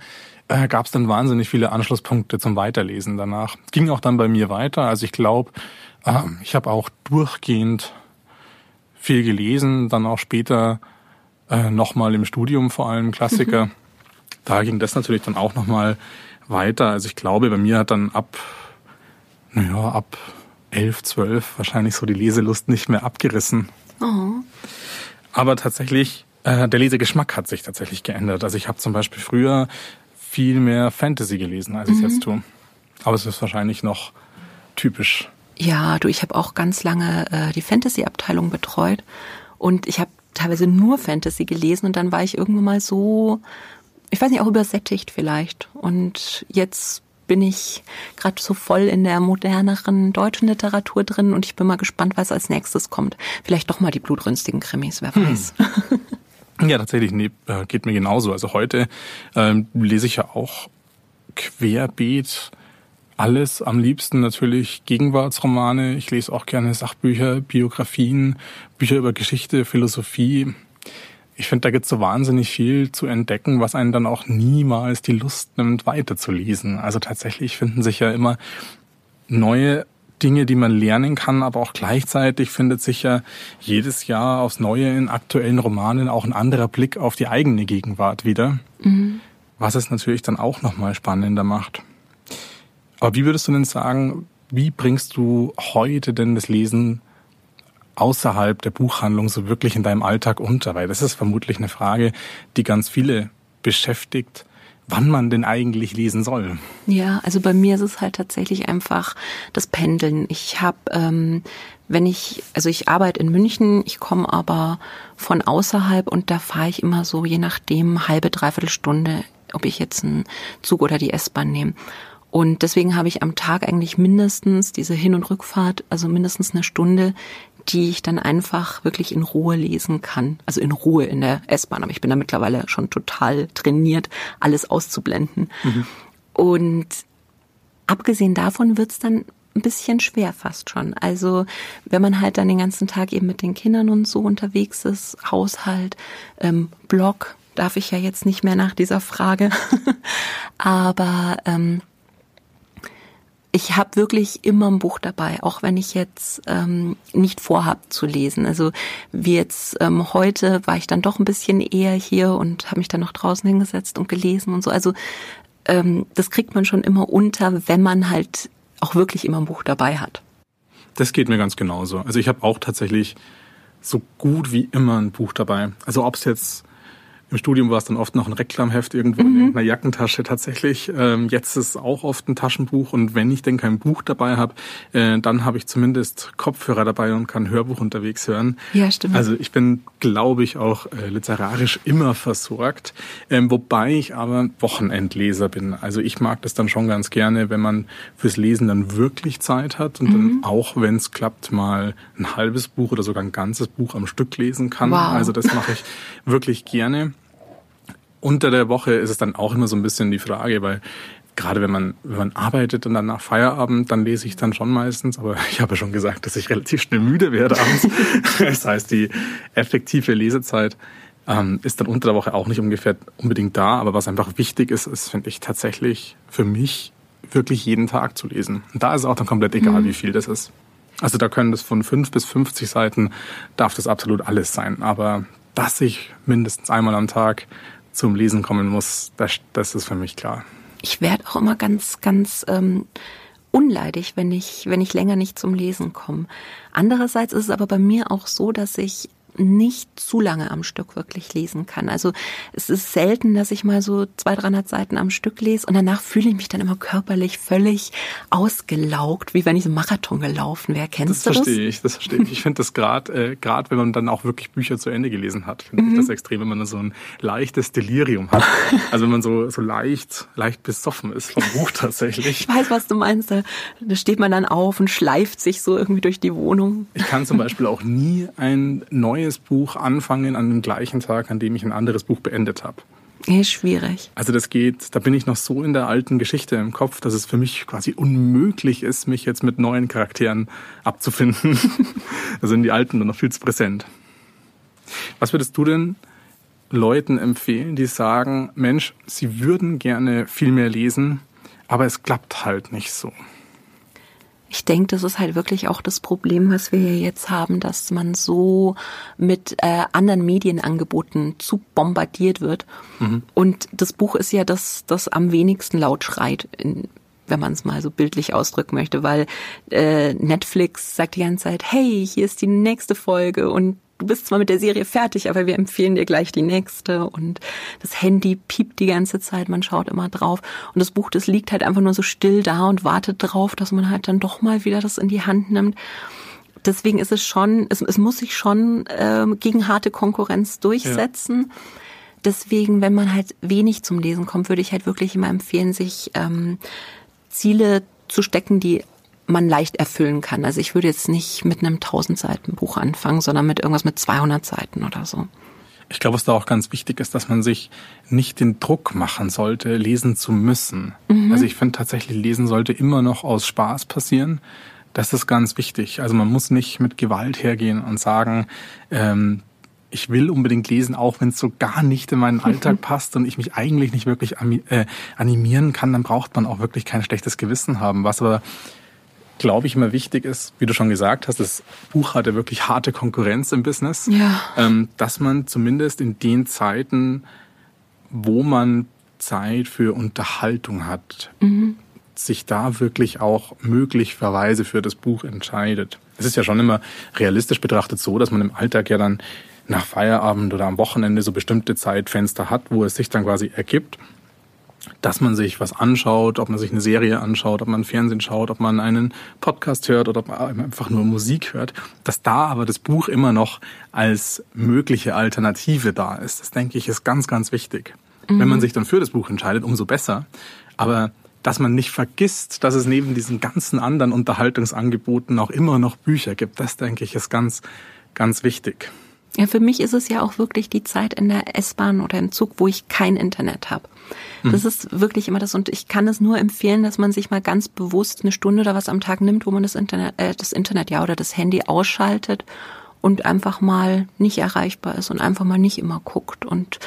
äh, gab es dann wahnsinnig viele Anschlusspunkte zum Weiterlesen danach. Ging auch dann bei mir weiter. Also ich glaube, äh, ich habe auch durchgehend viel gelesen, dann auch später äh, nochmal im Studium vor allem Klassiker. Mhm. Da ging das natürlich dann auch nochmal weiter. Also ich glaube, bei mir hat dann ab, naja, ab elf, zwölf wahrscheinlich so die Leselust nicht mehr abgerissen. Oh. Aber tatsächlich äh, der Lesegeschmack hat sich tatsächlich geändert. Also ich habe zum Beispiel früher viel mehr Fantasy gelesen, als ich es jetzt mhm. tue. Aber es ist wahrscheinlich noch typisch. Ja, du, ich habe auch ganz lange äh, die Fantasy-Abteilung betreut und ich habe teilweise nur Fantasy gelesen und dann war ich irgendwann mal so, ich weiß nicht, auch übersättigt vielleicht. Und jetzt bin ich gerade so voll in der moderneren deutschen Literatur drin und ich bin mal gespannt, was als nächstes kommt. Vielleicht doch mal die blutrünstigen Krimis, wer hm. Ja, tatsächlich, nee, äh, geht mir genauso. Also heute ähm, lese ich ja auch querbeet alles. Am liebsten natürlich Gegenwartsromane. Ich lese auch gerne Sachbücher, Biografien, Bücher über Geschichte, Philosophie. Ich finde, da gibt's so wahnsinnig viel zu entdecken, was einen dann auch niemals die Lust nimmt, weiterzulesen. Also tatsächlich finden sich ja immer neue Dinge, die man lernen kann, aber auch gleichzeitig findet sich ja jedes Jahr aufs Neue in aktuellen Romanen auch ein anderer Blick auf die eigene Gegenwart wieder, mhm. was es natürlich dann auch nochmal spannender macht. Aber wie würdest du denn sagen, wie bringst du heute denn das Lesen außerhalb der Buchhandlung so wirklich in deinem Alltag unter? Weil das ist vermutlich eine Frage, die ganz viele beschäftigt, wann man denn eigentlich lesen soll. Ja, also bei mir ist es halt tatsächlich einfach das Pendeln. Ich habe, ähm, wenn ich, also ich arbeite in München, ich komme aber von außerhalb und da fahre ich immer so, je nachdem, halbe, dreiviertel Stunde, ob ich jetzt einen Zug oder die S-Bahn nehme. Und deswegen habe ich am Tag eigentlich mindestens diese Hin- und Rückfahrt, also mindestens eine Stunde, die ich dann einfach wirklich in Ruhe lesen kann. Also in Ruhe in der S-Bahn. Aber ich bin da mittlerweile schon total trainiert, alles auszublenden. Mhm. Und abgesehen davon wird's dann ein bisschen schwer fast schon. Also wenn man halt dann den ganzen Tag eben mit den Kindern und so unterwegs ist, Haushalt, ähm, Blog, darf ich ja jetzt nicht mehr nach dieser Frage. Aber ähm, ich habe wirklich immer ein Buch dabei, auch wenn ich jetzt ähm, nicht vorhab zu lesen. Also wie jetzt ähm, heute war ich dann doch ein bisschen eher hier und habe mich dann noch draußen hingesetzt und gelesen und so. Also ähm, das kriegt man schon immer unter, wenn man halt auch wirklich immer ein Buch dabei hat. Das geht mir ganz genauso. Also ich habe auch tatsächlich so gut wie immer ein Buch dabei. Also ob es jetzt im Studium war es dann oft noch ein Reklamheft irgendwo mhm. in einer Jackentasche tatsächlich. Ähm, jetzt ist es auch oft ein Taschenbuch und wenn ich denn kein Buch dabei habe, äh, dann habe ich zumindest Kopfhörer dabei und kann Hörbuch unterwegs hören. Ja, stimmt. Also ich bin, glaube ich, auch äh, literarisch immer versorgt, ähm, wobei ich aber Wochenendleser bin. Also ich mag das dann schon ganz gerne, wenn man fürs Lesen dann wirklich Zeit hat und mhm. dann auch, wenn es klappt, mal ein halbes Buch oder sogar ein ganzes Buch am Stück lesen kann. Wow. Also das mache ich wirklich gerne unter der Woche ist es dann auch immer so ein bisschen die Frage, weil gerade wenn man, wenn man arbeitet und dann nach Feierabend, dann lese ich dann schon meistens, aber ich habe ja schon gesagt, dass ich relativ schnell müde werde abends. das heißt, die effektive Lesezeit ähm, ist dann unter der Woche auch nicht ungefähr unbedingt da, aber was einfach wichtig ist, ist, finde ich, tatsächlich für mich wirklich jeden Tag zu lesen. Und da ist es auch dann komplett egal, mhm. wie viel das ist. Also da können das von fünf bis 50 Seiten, darf das absolut alles sein. Aber dass ich mindestens einmal am Tag zum Lesen kommen muss, das, das ist für mich klar. Ich werde auch immer ganz, ganz ähm, unleidig, wenn ich, wenn ich länger nicht zum Lesen komme. Andererseits ist es aber bei mir auch so, dass ich nicht zu lange am Stück wirklich lesen kann. Also es ist selten, dass ich mal so 200, 300 Seiten am Stück lese und danach fühle ich mich dann immer körperlich völlig ausgelaugt, wie wenn ich so Marathon gelaufen wäre. Kennst das du das? Verstehe ich, das verstehe ich. Ich finde das gerade, äh, gerade wenn man dann auch wirklich Bücher zu Ende gelesen hat, finde mhm. ich das extrem, wenn man so ein leichtes Delirium hat. Also wenn man so, so leicht, leicht besoffen ist vom Buch tatsächlich. Ich weiß, was du meinst. Da, da steht man dann auf und schleift sich so irgendwie durch die Wohnung. Ich kann zum Beispiel auch nie ein neues neues Buch anfangen an dem gleichen Tag, an dem ich ein anderes Buch beendet habe. Ist schwierig. Also das geht, da bin ich noch so in der alten Geschichte im Kopf, dass es für mich quasi unmöglich ist, mich jetzt mit neuen Charakteren abzufinden. da sind die alten dann noch viel zu präsent. Was würdest du denn Leuten empfehlen, die sagen, Mensch, sie würden gerne viel mehr lesen, aber es klappt halt nicht so? Ich denke, das ist halt wirklich auch das Problem, was wir hier jetzt haben, dass man so mit äh, anderen Medienangeboten zu bombardiert wird. Mhm. Und das Buch ist ja das, das am wenigsten laut schreit. In, wenn man es mal so bildlich ausdrücken möchte, weil äh, Netflix sagt die ganze Zeit, hey, hier ist die nächste Folge und du bist zwar mit der Serie fertig, aber wir empfehlen dir gleich die nächste und das Handy piept die ganze Zeit, man schaut immer drauf und das Buch, das liegt halt einfach nur so still da und wartet drauf, dass man halt dann doch mal wieder das in die Hand nimmt. Deswegen ist es schon, es, es muss sich schon ähm, gegen harte Konkurrenz durchsetzen. Ja. Deswegen, wenn man halt wenig zum Lesen kommt, würde ich halt wirklich immer empfehlen, sich ähm, Ziele zu stecken, die man leicht erfüllen kann. Also ich würde jetzt nicht mit einem 1000 Seiten Buch anfangen, sondern mit irgendwas mit 200 Seiten oder so. Ich glaube, was da auch ganz wichtig ist, dass man sich nicht den Druck machen sollte, lesen zu müssen. Mhm. Also ich finde tatsächlich, lesen sollte immer noch aus Spaß passieren. Das ist ganz wichtig. Also man muss nicht mit Gewalt hergehen und sagen, ähm, ich will unbedingt lesen, auch wenn es so gar nicht in meinen Alltag passt und ich mich eigentlich nicht wirklich äh, animieren kann, dann braucht man auch wirklich kein schlechtes Gewissen haben. Was aber glaube ich, immer wichtig ist, wie du schon gesagt hast, das Buch hat ja wirklich harte Konkurrenz im Business, ja. ähm, dass man zumindest in den Zeiten, wo man Zeit für Unterhaltung hat, mhm. sich da wirklich auch möglicherweise für das Buch entscheidet. Es ist ja schon immer realistisch betrachtet so, dass man im Alltag ja dann nach Feierabend oder am Wochenende so bestimmte Zeitfenster hat, wo es sich dann quasi ergibt, dass man sich was anschaut, ob man sich eine Serie anschaut, ob man Fernsehen schaut, ob man einen Podcast hört oder ob man einfach nur Musik hört, dass da aber das Buch immer noch als mögliche Alternative da ist. Das denke ich ist ganz, ganz wichtig. Mhm. Wenn man sich dann für das Buch entscheidet, umso besser. Aber dass man nicht vergisst, dass es neben diesen ganzen anderen Unterhaltungsangeboten auch immer noch Bücher gibt, das denke ich ist ganz, ganz wichtig. Ja, für mich ist es ja auch wirklich die Zeit in der S-Bahn oder im Zug, wo ich kein Internet habe. Das mhm. ist wirklich immer das und ich kann es nur empfehlen, dass man sich mal ganz bewusst eine Stunde oder was am Tag nimmt, wo man das Internet, äh, das Internet ja oder das Handy ausschaltet und einfach mal nicht erreichbar ist und einfach mal nicht immer guckt und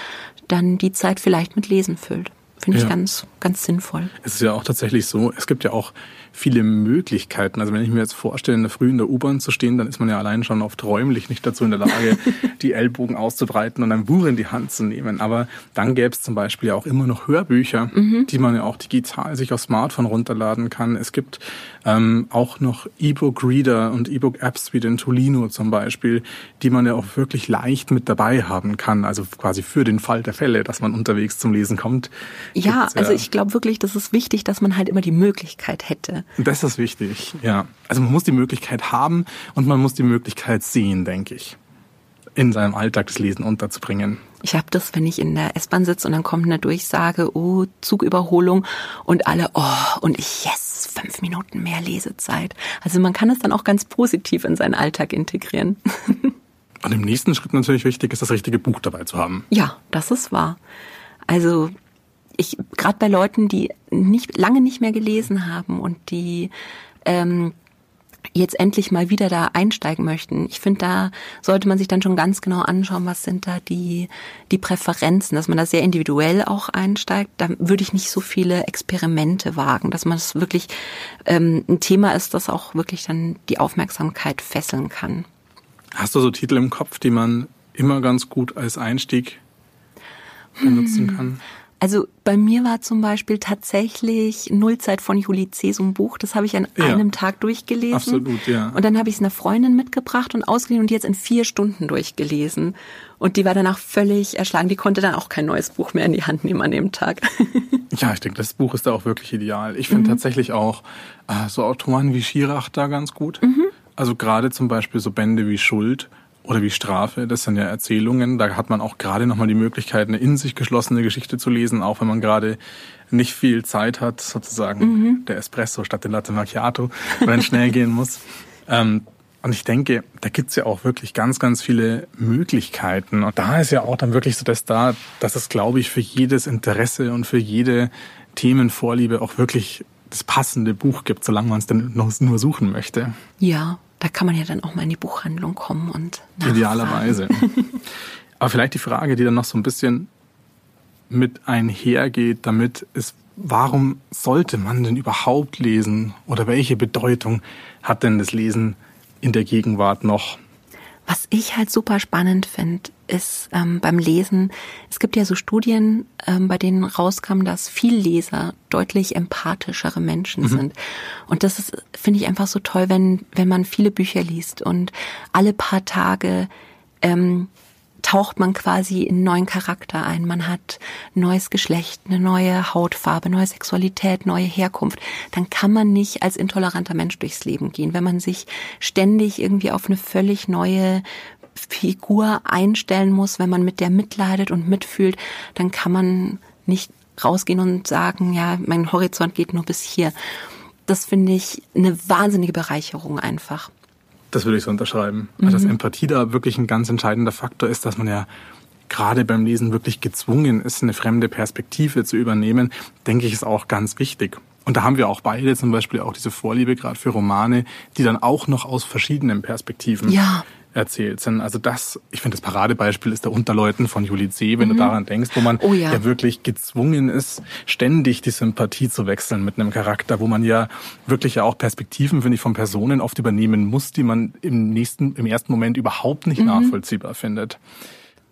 dann die Zeit vielleicht mit Lesen füllt. Finde ich ja. ganz, ganz sinnvoll. Es ist ja auch tatsächlich so, es gibt ja auch viele Möglichkeiten. Also wenn ich mir jetzt vorstelle, in der Früh in der U-Bahn zu stehen, dann ist man ja allein schon oft räumlich nicht dazu in der Lage, die Ellbogen auszubreiten und ein Buch in die Hand zu nehmen. Aber dann gäbe es zum Beispiel ja auch immer noch Hörbücher, mhm. die man ja auch digital sich auf Smartphone runterladen kann. Es gibt ähm, auch noch E-Book-Reader und E-Book-Apps wie den Tolino zum Beispiel, die man ja auch wirklich leicht mit dabei haben kann. Also quasi für den Fall der Fälle, dass man unterwegs zum Lesen kommt. Ja, also ich glaube wirklich, das ist wichtig, dass man halt immer die Möglichkeit hätte. Das ist wichtig, ja. Also man muss die Möglichkeit haben und man muss die Möglichkeit sehen, denke ich, in seinem Alltag das Lesen unterzubringen. Ich habe das, wenn ich in der S-Bahn sitze und dann kommt eine Durchsage, oh, Zugüberholung und alle, oh, und ich, yes, fünf Minuten mehr Lesezeit. Also man kann es dann auch ganz positiv in seinen Alltag integrieren. Und im nächsten Schritt natürlich wichtig ist, das richtige Buch dabei zu haben. Ja, das ist wahr. Also ich gerade bei Leuten, die nicht lange nicht mehr gelesen haben und die ähm, jetzt endlich mal wieder da einsteigen möchten. Ich finde, da sollte man sich dann schon ganz genau anschauen, was sind da die, die Präferenzen, dass man da sehr individuell auch einsteigt. Da würde ich nicht so viele Experimente wagen, dass man es das wirklich ähm, ein Thema ist, das auch wirklich dann die Aufmerksamkeit fesseln kann. Hast du so Titel im Kopf, die man immer ganz gut als Einstieg benutzen hm. kann? Also bei mir war zum Beispiel tatsächlich Nullzeit von Juli C. so ein Buch, das habe ich an ja, einem Tag durchgelesen. Absolut, ja. Und dann habe ich es einer Freundin mitgebracht und ausgeliehen und jetzt in vier Stunden durchgelesen. Und die war danach völlig erschlagen. Die konnte dann auch kein neues Buch mehr in die Hand nehmen an dem Tag. ja, ich denke, das Buch ist da auch wirklich ideal. Ich finde mhm. tatsächlich auch äh, so Autoren wie Schirach da ganz gut. Mhm. Also gerade zum Beispiel so Bände wie Schuld oder wie Strafe. Das sind ja Erzählungen. Da hat man auch gerade nochmal die Möglichkeit, eine in sich geschlossene Geschichte zu lesen, auch wenn man gerade nicht viel Zeit hat, sozusagen mhm. der Espresso statt der Latte Macchiato, wenn es schnell gehen muss. Ähm, und ich denke, da gibt's ja auch wirklich ganz, ganz viele Möglichkeiten. Und da ist ja auch dann wirklich so das da, dass es, glaube ich, für jedes Interesse und für jede Themenvorliebe auch wirklich das passende Buch gibt, solange man es denn nur suchen möchte. Ja, da kann man ja dann auch mal in die Buchhandlung kommen und nachfragen. Idealerweise. Aber vielleicht die Frage, die dann noch so ein bisschen mit einhergeht, damit ist, warum sollte man denn überhaupt lesen oder welche Bedeutung hat denn das Lesen in der Gegenwart noch? Was ich halt super spannend finde, ist ähm, beim Lesen, es gibt ja so Studien, ähm, bei denen rauskam, dass viel Leser deutlich empathischere Menschen mhm. sind. Und das ist, finde ich einfach so toll, wenn, wenn man viele Bücher liest und alle paar Tage ähm, taucht man quasi in neuen Charakter ein. Man hat neues Geschlecht, eine neue Hautfarbe, neue Sexualität, neue Herkunft. Dann kann man nicht als intoleranter Mensch durchs Leben gehen. Wenn man sich ständig irgendwie auf eine völlig neue Figur einstellen muss, wenn man mit der mitleidet und mitfühlt, dann kann man nicht rausgehen und sagen, ja, mein Horizont geht nur bis hier. Das finde ich eine wahnsinnige Bereicherung einfach. Das würde ich so unterschreiben. Mhm. Also, dass Empathie da wirklich ein ganz entscheidender Faktor ist, dass man ja gerade beim Lesen wirklich gezwungen ist, eine fremde Perspektive zu übernehmen, denke ich, ist auch ganz wichtig. Und da haben wir auch beide zum Beispiel auch diese Vorliebe gerade für Romane, die dann auch noch aus verschiedenen Perspektiven ja erzählt sind. Also das, ich finde, das Paradebeispiel ist der Unterleuten von Juli C., wenn mhm. du daran denkst, wo man oh ja. ja wirklich gezwungen ist, ständig die Sympathie zu wechseln mit einem Charakter, wo man ja wirklich ja auch Perspektiven, finde ich, von Personen oft übernehmen muss, die man im nächsten, im ersten Moment überhaupt nicht mhm. nachvollziehbar findet.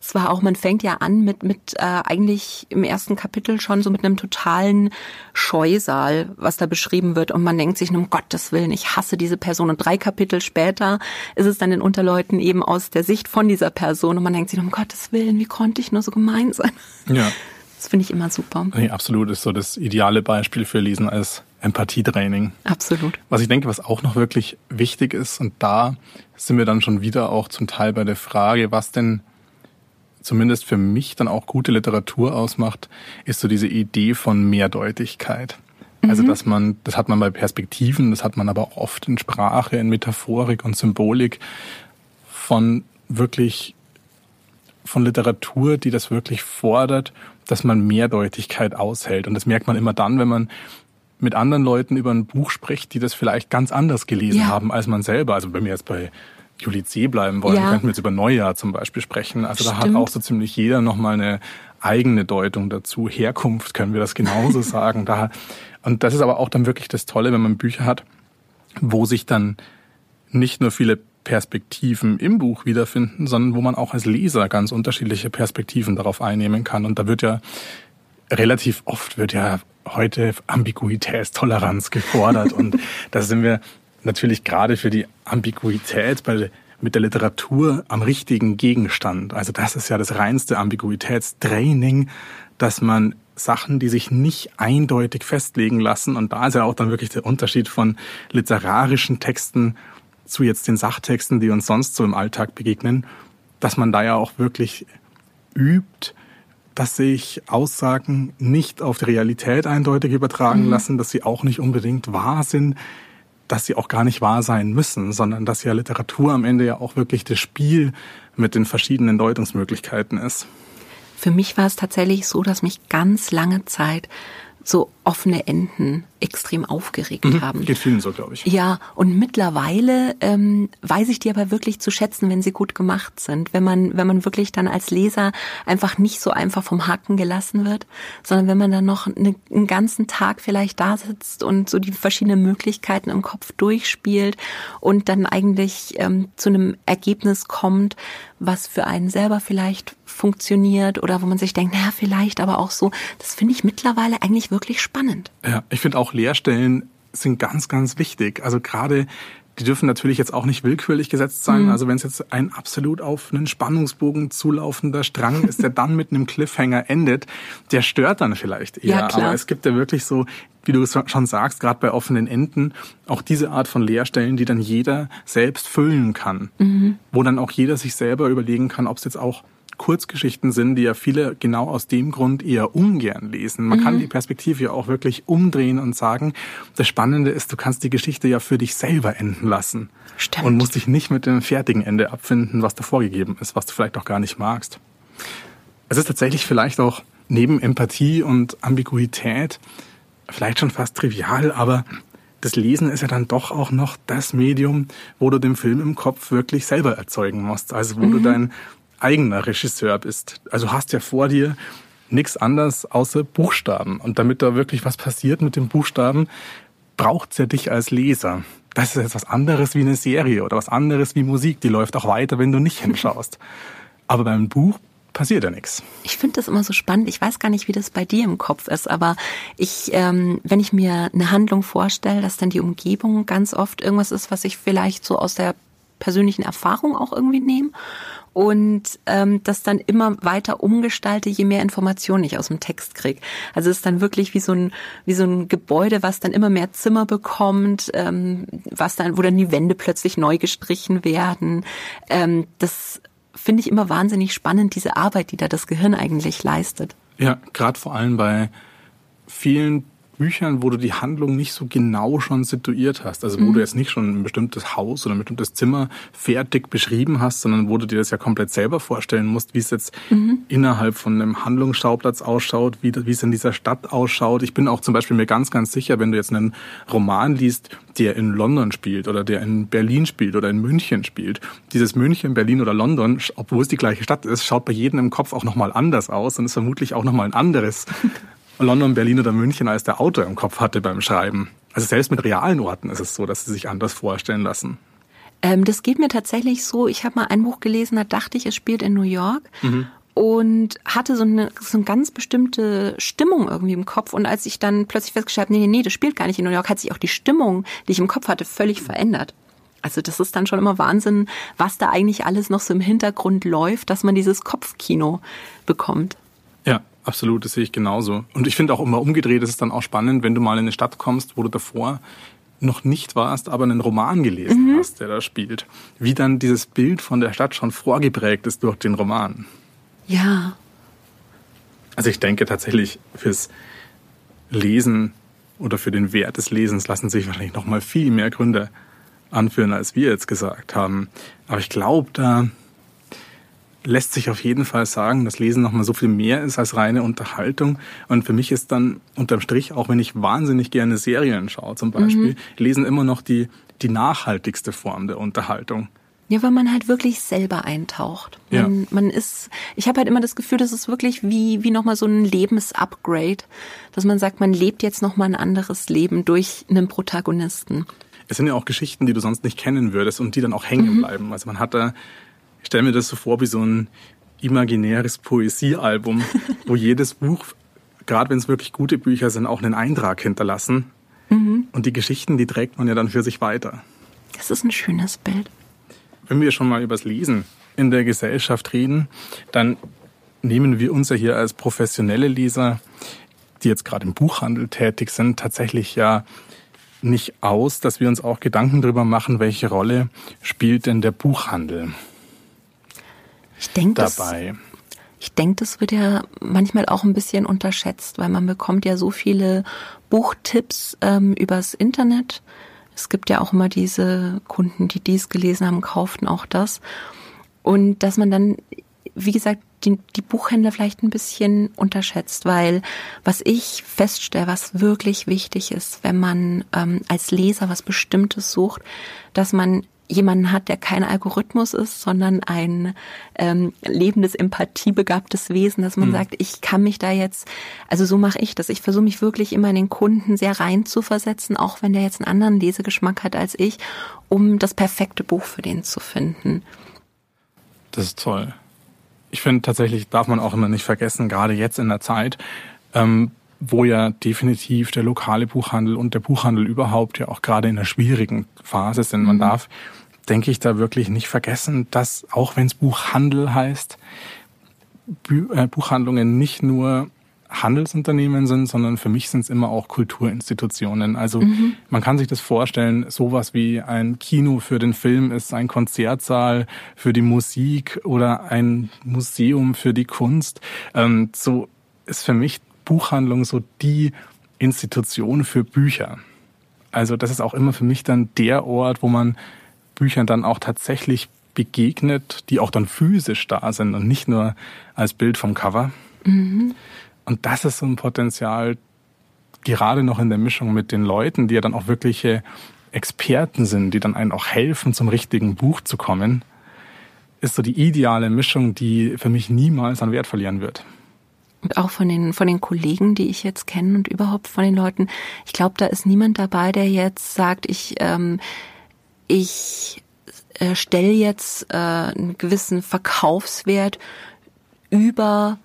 Zwar auch, man fängt ja an mit, mit äh, eigentlich im ersten Kapitel schon so mit einem totalen Scheusal, was da beschrieben wird. Und man denkt sich, um Gottes Willen, ich hasse diese Person. Und drei Kapitel später ist es dann den Unterleuten eben aus der Sicht von dieser Person. Und man denkt sich, um Gottes Willen, wie konnte ich nur so gemein sein? Ja. Das finde ich immer super. Nee, absolut ist so das ideale Beispiel für Lesen als Empathietraining. Absolut. Was ich denke, was auch noch wirklich wichtig ist, und da sind wir dann schon wieder auch zum Teil bei der Frage, was denn zumindest für mich dann auch gute Literatur ausmacht, ist so diese Idee von Mehrdeutigkeit. Also, mhm. dass man, das hat man bei Perspektiven, das hat man aber auch oft in Sprache, in Metaphorik und Symbolik von wirklich, von Literatur, die das wirklich fordert, dass man Mehrdeutigkeit aushält. Und das merkt man immer dann, wenn man mit anderen Leuten über ein Buch spricht, die das vielleicht ganz anders gelesen ja. haben als man selber. Also wenn wir jetzt bei Juli C. bleiben wollen, ja. könnten wir jetzt über Neujahr zum Beispiel sprechen. Also Stimmt. da hat auch so ziemlich jeder nochmal eine eigene Deutung dazu. Herkunft können wir das genauso sagen. Da, und das ist aber auch dann wirklich das Tolle, wenn man Bücher hat, wo sich dann nicht nur viele Perspektiven im Buch wiederfinden, sondern wo man auch als Leser ganz unterschiedliche Perspektiven darauf einnehmen kann. Und da wird ja relativ oft wird ja heute Ambiguitätstoleranz gefordert. und da sind wir natürlich gerade für die Ambiguität bei, mit der Literatur am richtigen Gegenstand. Also das ist ja das reinste Ambiguitätstraining, dass man Sachen, die sich nicht eindeutig festlegen lassen, und da ist ja auch dann wirklich der Unterschied von literarischen Texten zu jetzt den Sachtexten, die uns sonst so im Alltag begegnen, dass man da ja auch wirklich übt, dass sich Aussagen nicht auf die Realität eindeutig übertragen mhm. lassen, dass sie auch nicht unbedingt wahr sind, dass sie auch gar nicht wahr sein müssen, sondern dass ja Literatur am Ende ja auch wirklich das Spiel mit den verschiedenen Deutungsmöglichkeiten ist. Für mich war es tatsächlich so, dass mich ganz lange Zeit so offene Enden extrem aufgeregt mhm, haben. Geht vielen so, glaube ich. Ja, und mittlerweile ähm, weiß ich die aber wirklich zu schätzen, wenn sie gut gemacht sind. Wenn man, wenn man wirklich dann als Leser einfach nicht so einfach vom Haken gelassen wird, sondern wenn man dann noch eine, einen ganzen Tag vielleicht da sitzt und so die verschiedenen Möglichkeiten im Kopf durchspielt und dann eigentlich ähm, zu einem Ergebnis kommt, was für einen selber vielleicht funktioniert oder wo man sich denkt, naja, vielleicht aber auch so. Das finde ich mittlerweile eigentlich wirklich spannend. Ja, ich finde auch Lehrstellen sind ganz, ganz wichtig. Also gerade die dürfen natürlich jetzt auch nicht willkürlich gesetzt sein. Mhm. Also wenn es jetzt ein absolut auf einen Spannungsbogen zulaufender Strang ist, der dann mit einem Cliffhanger endet, der stört dann vielleicht eher. Ja, klar. Aber es gibt ja wirklich so, wie du es schon sagst, gerade bei offenen Enden, auch diese Art von Leerstellen, die dann jeder selbst füllen kann. Mhm. Wo dann auch jeder sich selber überlegen kann, ob es jetzt auch Kurzgeschichten sind, die ja viele genau aus dem Grund eher ungern lesen. Man mhm. kann die Perspektive ja auch wirklich umdrehen und sagen, das Spannende ist, du kannst die Geschichte ja für dich selber enden lassen. Stimmt. Und musst dich nicht mit dem fertigen Ende abfinden, was da vorgegeben ist, was du vielleicht auch gar nicht magst. Es ist tatsächlich vielleicht auch neben Empathie und Ambiguität vielleicht schon fast trivial, aber das Lesen ist ja dann doch auch noch das Medium, wo du den Film im Kopf wirklich selber erzeugen musst. Also wo mhm. du dein eigener Regisseur bist. Also hast ja vor dir nichts anderes außer Buchstaben. Und damit da wirklich was passiert mit den Buchstaben, braucht's ja dich als Leser. Das ist jetzt was anderes wie eine Serie oder was anderes wie Musik. Die läuft auch weiter, wenn du nicht hinschaust. Aber beim Buch passiert ja nichts. Ich finde das immer so spannend. Ich weiß gar nicht, wie das bei dir im Kopf ist, aber ich, ähm, wenn ich mir eine Handlung vorstelle, dass dann die Umgebung ganz oft irgendwas ist, was ich vielleicht so aus der persönlichen Erfahrung auch irgendwie nehme und ähm, das dann immer weiter umgestalte, je mehr Informationen ich aus dem Text krieg. Also es ist dann wirklich wie so ein wie so ein Gebäude, was dann immer mehr Zimmer bekommt, ähm, was dann wo dann die Wände plötzlich neu gestrichen werden. Ähm, das finde ich immer wahnsinnig spannend, diese Arbeit, die da das Gehirn eigentlich leistet. Ja, gerade vor allem bei vielen Büchern, wo du die Handlung nicht so genau schon situiert hast. Also wo mhm. du jetzt nicht schon ein bestimmtes Haus oder ein bestimmtes Zimmer fertig beschrieben hast, sondern wo du dir das ja komplett selber vorstellen musst, wie es jetzt mhm. innerhalb von einem Handlungsschauplatz ausschaut, wie, wie es in dieser Stadt ausschaut. Ich bin auch zum Beispiel mir ganz, ganz sicher, wenn du jetzt einen Roman liest, der in London spielt oder der in Berlin spielt oder in München spielt. Dieses München, Berlin oder London, obwohl es die gleiche Stadt ist, schaut bei jedem im Kopf auch nochmal anders aus und ist vermutlich auch nochmal ein anderes London, Berlin oder München als der Autor im Kopf hatte beim Schreiben. Also selbst mit realen Orten ist es so, dass sie sich anders vorstellen lassen. Ähm, das geht mir tatsächlich so. Ich habe mal ein Buch gelesen, da dachte ich, es spielt in New York. Mhm. Und hatte so eine, so eine ganz bestimmte Stimmung irgendwie im Kopf. Und als ich dann plötzlich festgestellt habe, nee, nee, nee, das spielt gar nicht in New York, hat sich auch die Stimmung, die ich im Kopf hatte, völlig verändert. Also das ist dann schon immer Wahnsinn, was da eigentlich alles noch so im Hintergrund läuft, dass man dieses Kopfkino bekommt. Absolut, das sehe ich genauso. Und ich finde auch immer umgedreht ist es dann auch spannend, wenn du mal in eine Stadt kommst, wo du davor noch nicht warst, aber einen Roman gelesen mhm. hast, der da spielt. Wie dann dieses Bild von der Stadt schon vorgeprägt ist durch den Roman. Ja. Also ich denke tatsächlich fürs Lesen oder für den Wert des Lesens lassen sich wahrscheinlich noch mal viel mehr Gründe anführen, als wir jetzt gesagt haben. Aber ich glaube, da lässt sich auf jeden Fall sagen, dass Lesen nochmal so viel mehr ist als reine Unterhaltung. Und für mich ist dann unterm Strich, auch wenn ich wahnsinnig gerne Serien schaue zum Beispiel, mhm. Lesen immer noch die, die nachhaltigste Form der Unterhaltung. Ja, weil man halt wirklich selber eintaucht. Man, ja. man ist, ich habe halt immer das Gefühl, das ist wirklich wie, wie nochmal so ein Lebensupgrade, dass man sagt, man lebt jetzt nochmal ein anderes Leben durch einen Protagonisten. Es sind ja auch Geschichten, die du sonst nicht kennen würdest und die dann auch hängen mhm. bleiben. Also man hat da ich stelle mir das so vor wie so ein imaginäres Poesiealbum, wo jedes Buch, gerade wenn es wirklich gute Bücher sind, auch einen Eintrag hinterlassen. Mhm. Und die Geschichten, die trägt man ja dann für sich weiter. Das ist ein schönes Bild. Wenn wir schon mal übers Lesen in der Gesellschaft reden, dann nehmen wir uns ja hier als professionelle Leser, die jetzt gerade im Buchhandel tätig sind, tatsächlich ja nicht aus, dass wir uns auch Gedanken darüber machen, welche Rolle spielt denn der Buchhandel ich denke, dabei. Das, ich denke, das wird ja manchmal auch ein bisschen unterschätzt, weil man bekommt ja so viele Buchtipps ähm, übers Internet. Es gibt ja auch immer diese Kunden, die dies gelesen haben, kauften auch das. Und dass man dann, wie gesagt, die, die Buchhändler vielleicht ein bisschen unterschätzt, weil was ich feststelle, was wirklich wichtig ist, wenn man ähm, als Leser was Bestimmtes sucht, dass man jemanden hat, der kein Algorithmus ist, sondern ein ähm, lebendes, empathiebegabtes Wesen, dass man mhm. sagt, ich kann mich da jetzt, also so mache ich das. Ich versuche mich wirklich immer in den Kunden sehr rein zu versetzen, auch wenn der jetzt einen anderen Lesegeschmack hat als ich, um das perfekte Buch für den zu finden. Das ist toll. Ich finde tatsächlich, darf man auch immer nicht vergessen, gerade jetzt in der Zeit, ähm, wo ja definitiv der lokale Buchhandel und der Buchhandel überhaupt ja auch gerade in einer schwierigen Phase sind. Man mhm. darf, denke ich, da wirklich nicht vergessen, dass auch wenn es Buchhandel heißt, äh, Buchhandlungen nicht nur Handelsunternehmen sind, sondern für mich sind es immer auch Kulturinstitutionen. Also mhm. man kann sich das vorstellen, sowas wie ein Kino für den Film ist ein Konzertsaal für die Musik oder ein Museum für die Kunst. Ähm, so ist für mich Buchhandlung so die Institution für Bücher. Also das ist auch immer für mich dann der Ort, wo man Büchern dann auch tatsächlich begegnet, die auch dann physisch da sind und nicht nur als Bild vom Cover. Mhm. Und das ist so ein Potenzial, gerade noch in der Mischung mit den Leuten, die ja dann auch wirkliche Experten sind, die dann einen auch helfen, zum richtigen Buch zu kommen, ist so die ideale Mischung, die für mich niemals an Wert verlieren wird auch von den von den Kollegen, die ich jetzt kenne und überhaupt von den Leuten. Ich glaube, da ist niemand dabei, der jetzt sagt, ich ähm, ich äh, stelle jetzt äh, einen gewissen Verkaufswert über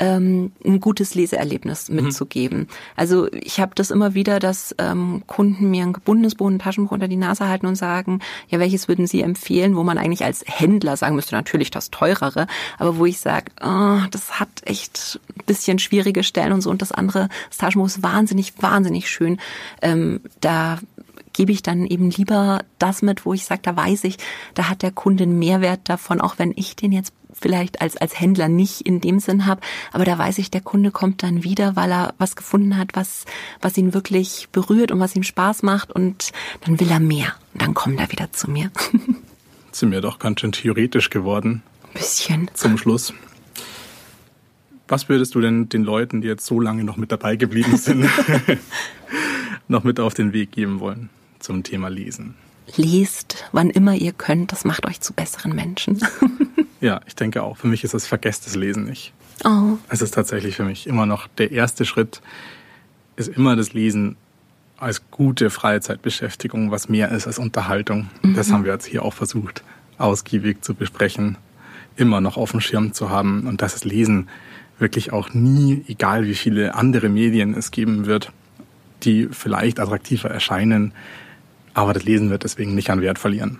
ähm, ein gutes Leseerlebnis mhm. mitzugeben. Mhm. Also ich habe das immer wieder, dass ähm, Kunden mir ein gebundenes Buch, ein Taschenbuch unter die Nase halten und sagen, ja, welches würden Sie empfehlen, wo man eigentlich als Händler sagen müsste, natürlich das teurere, aber wo ich sage, oh, das hat echt ein bisschen schwierige Stellen und so und das andere, das Taschenbuch ist wahnsinnig, wahnsinnig schön. Ähm, da gebe ich dann eben lieber das mit, wo ich sage, da weiß ich, da hat der Kunde einen Mehrwert davon, auch wenn ich den jetzt vielleicht als, als Händler nicht in dem Sinn habe, aber da weiß ich, der Kunde kommt dann wieder, weil er was gefunden hat, was, was ihn wirklich berührt und was ihm Spaß macht und dann will er mehr. Und dann kommt er wieder zu mir. Sind wir doch ganz schön theoretisch geworden. Ein bisschen. Zum Schluss. Was würdest du denn den Leuten, die jetzt so lange noch mit dabei geblieben sind, noch mit auf den Weg geben wollen zum Thema Lesen? Lest, wann immer ihr könnt, das macht euch zu besseren Menschen. Ja, ich denke auch. Für mich ist das Vergesst das Lesen nicht. Oh. Es ist tatsächlich für mich immer noch der erste Schritt, ist immer das Lesen als gute Freizeitbeschäftigung was mehr ist als Unterhaltung. Mhm. Das haben wir jetzt hier auch versucht, ausgiebig zu besprechen, immer noch auf dem Schirm zu haben und dass das Lesen wirklich auch nie, egal wie viele andere Medien es geben wird, die vielleicht attraktiver erscheinen, aber das Lesen wird deswegen nicht an Wert verlieren.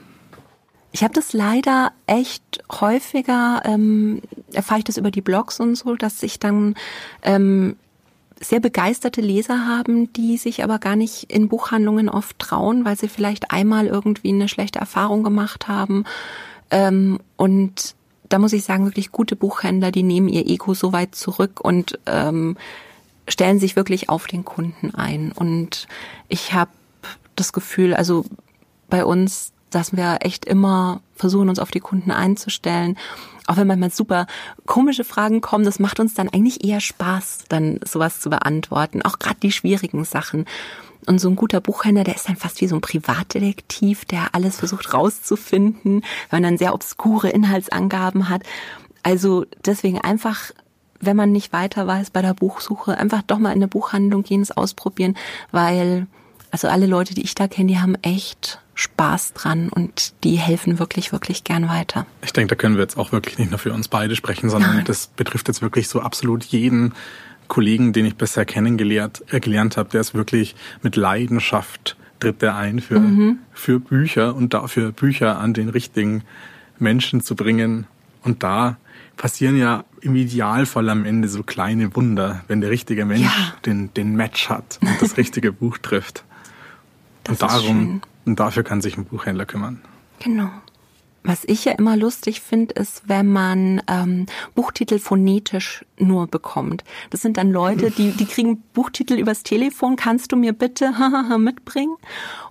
Ich habe das leider echt häufiger, ähm, erfahre ich das über die Blogs und so, dass ich dann ähm, sehr begeisterte Leser haben, die sich aber gar nicht in Buchhandlungen oft trauen, weil sie vielleicht einmal irgendwie eine schlechte Erfahrung gemacht haben. Ähm, und da muss ich sagen, wirklich gute Buchhändler, die nehmen ihr Ego so weit zurück und ähm, stellen sich wirklich auf den Kunden ein. Und ich habe das Gefühl, also bei uns, dass wir echt immer versuchen, uns auf die Kunden einzustellen auch wenn manchmal super komische Fragen kommen, das macht uns dann eigentlich eher Spaß, dann sowas zu beantworten. Auch gerade die schwierigen Sachen. Und so ein guter Buchhändler, der ist dann fast wie so ein Privatdetektiv, der alles versucht rauszufinden, man dann sehr obskure Inhaltsangaben hat. Also deswegen einfach, wenn man nicht weiter weiß bei der Buchsuche, einfach doch mal in eine Buchhandlung gehen, es ausprobieren, weil also alle Leute, die ich da kenne, die haben echt Spaß dran und die helfen wirklich, wirklich gern weiter. Ich denke, da können wir jetzt auch wirklich nicht nur für uns beide sprechen, sondern Nein. das betrifft jetzt wirklich so absolut jeden Kollegen, den ich bisher kennengelernt äh, gelernt habe, der ist wirklich mit Leidenschaft tritt der ein für, mhm. für Bücher und dafür Bücher an den richtigen Menschen zu bringen. Und da passieren ja im Idealfall am Ende so kleine Wunder, wenn der richtige Mensch ja. den, den Match hat und das richtige Buch trifft. Das und darum, und dafür kann sich ein Buchhändler kümmern. Genau. Was ich ja immer lustig finde, ist, wenn man ähm, Buchtitel phonetisch nur bekommt. Das sind dann Leute, die, die kriegen Buchtitel übers Telefon. Kannst du mir bitte mitbringen?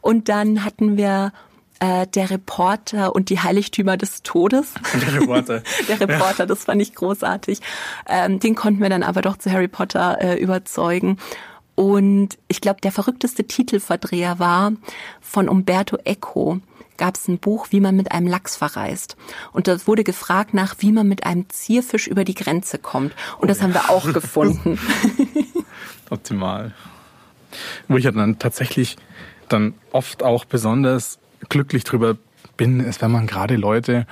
Und dann hatten wir äh, der Reporter und die Heiligtümer des Todes. Der Reporter. der Reporter, das fand ich großartig. Ähm, den konnten wir dann aber doch zu Harry Potter äh, überzeugen. Und ich glaube, der verrückteste Titelverdreher war von Umberto Eco gab es ein Buch, wie man mit einem Lachs verreist. Und da wurde gefragt nach, wie man mit einem Zierfisch über die Grenze kommt. Und oh, das ja. haben wir auch gefunden. Optimal. Wo ich dann tatsächlich dann oft auch besonders glücklich drüber bin, ist, wenn man gerade Leute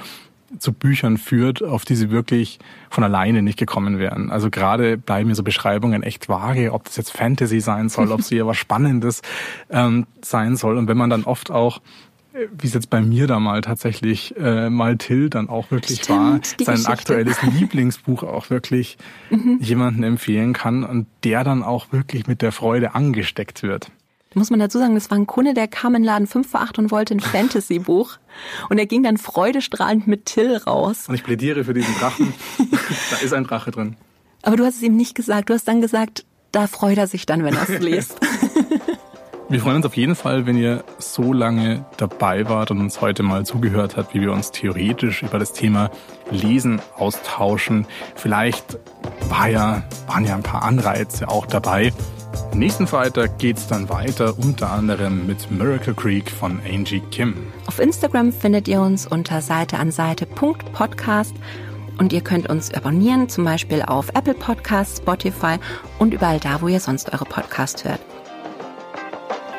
zu Büchern führt, auf die sie wirklich von alleine nicht gekommen wären. Also gerade bleiben mir so Beschreibungen echt vage, ob das jetzt Fantasy sein soll, ob es hier was Spannendes ähm, sein soll. Und wenn man dann oft auch äh, wie es jetzt bei mir da mal tatsächlich äh, mal Till dann auch wirklich Stimmt, war, sein Geschichte. aktuelles Lieblingsbuch auch wirklich mhm. jemanden empfehlen kann und der dann auch wirklich mit der Freude angesteckt wird muss man dazu sagen, das war ein Kunde, der kam in Laden 5 vor 8 und wollte ein Fantasy-Buch. Und er ging dann freudestrahlend mit Till raus. Und ich plädiere für diesen Drachen. da ist ein Drache drin. Aber du hast es ihm nicht gesagt. Du hast dann gesagt, da freut er sich dann, wenn er es liest. Wir freuen uns auf jeden Fall, wenn ihr so lange dabei wart und uns heute mal zugehört habt, wie wir uns theoretisch über das Thema Lesen austauschen. Vielleicht war ja, waren ja ein paar Anreize auch dabei. Nächsten Freitag geht's dann weiter, unter anderem mit Miracle Creek von Angie Kim. Auf Instagram findet ihr uns unter Seite an Seite Podcast und ihr könnt uns abonnieren, zum Beispiel auf Apple Podcasts, Spotify und überall da, wo ihr sonst eure Podcasts hört.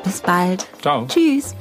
Bis bald. Ciao. Tschüss.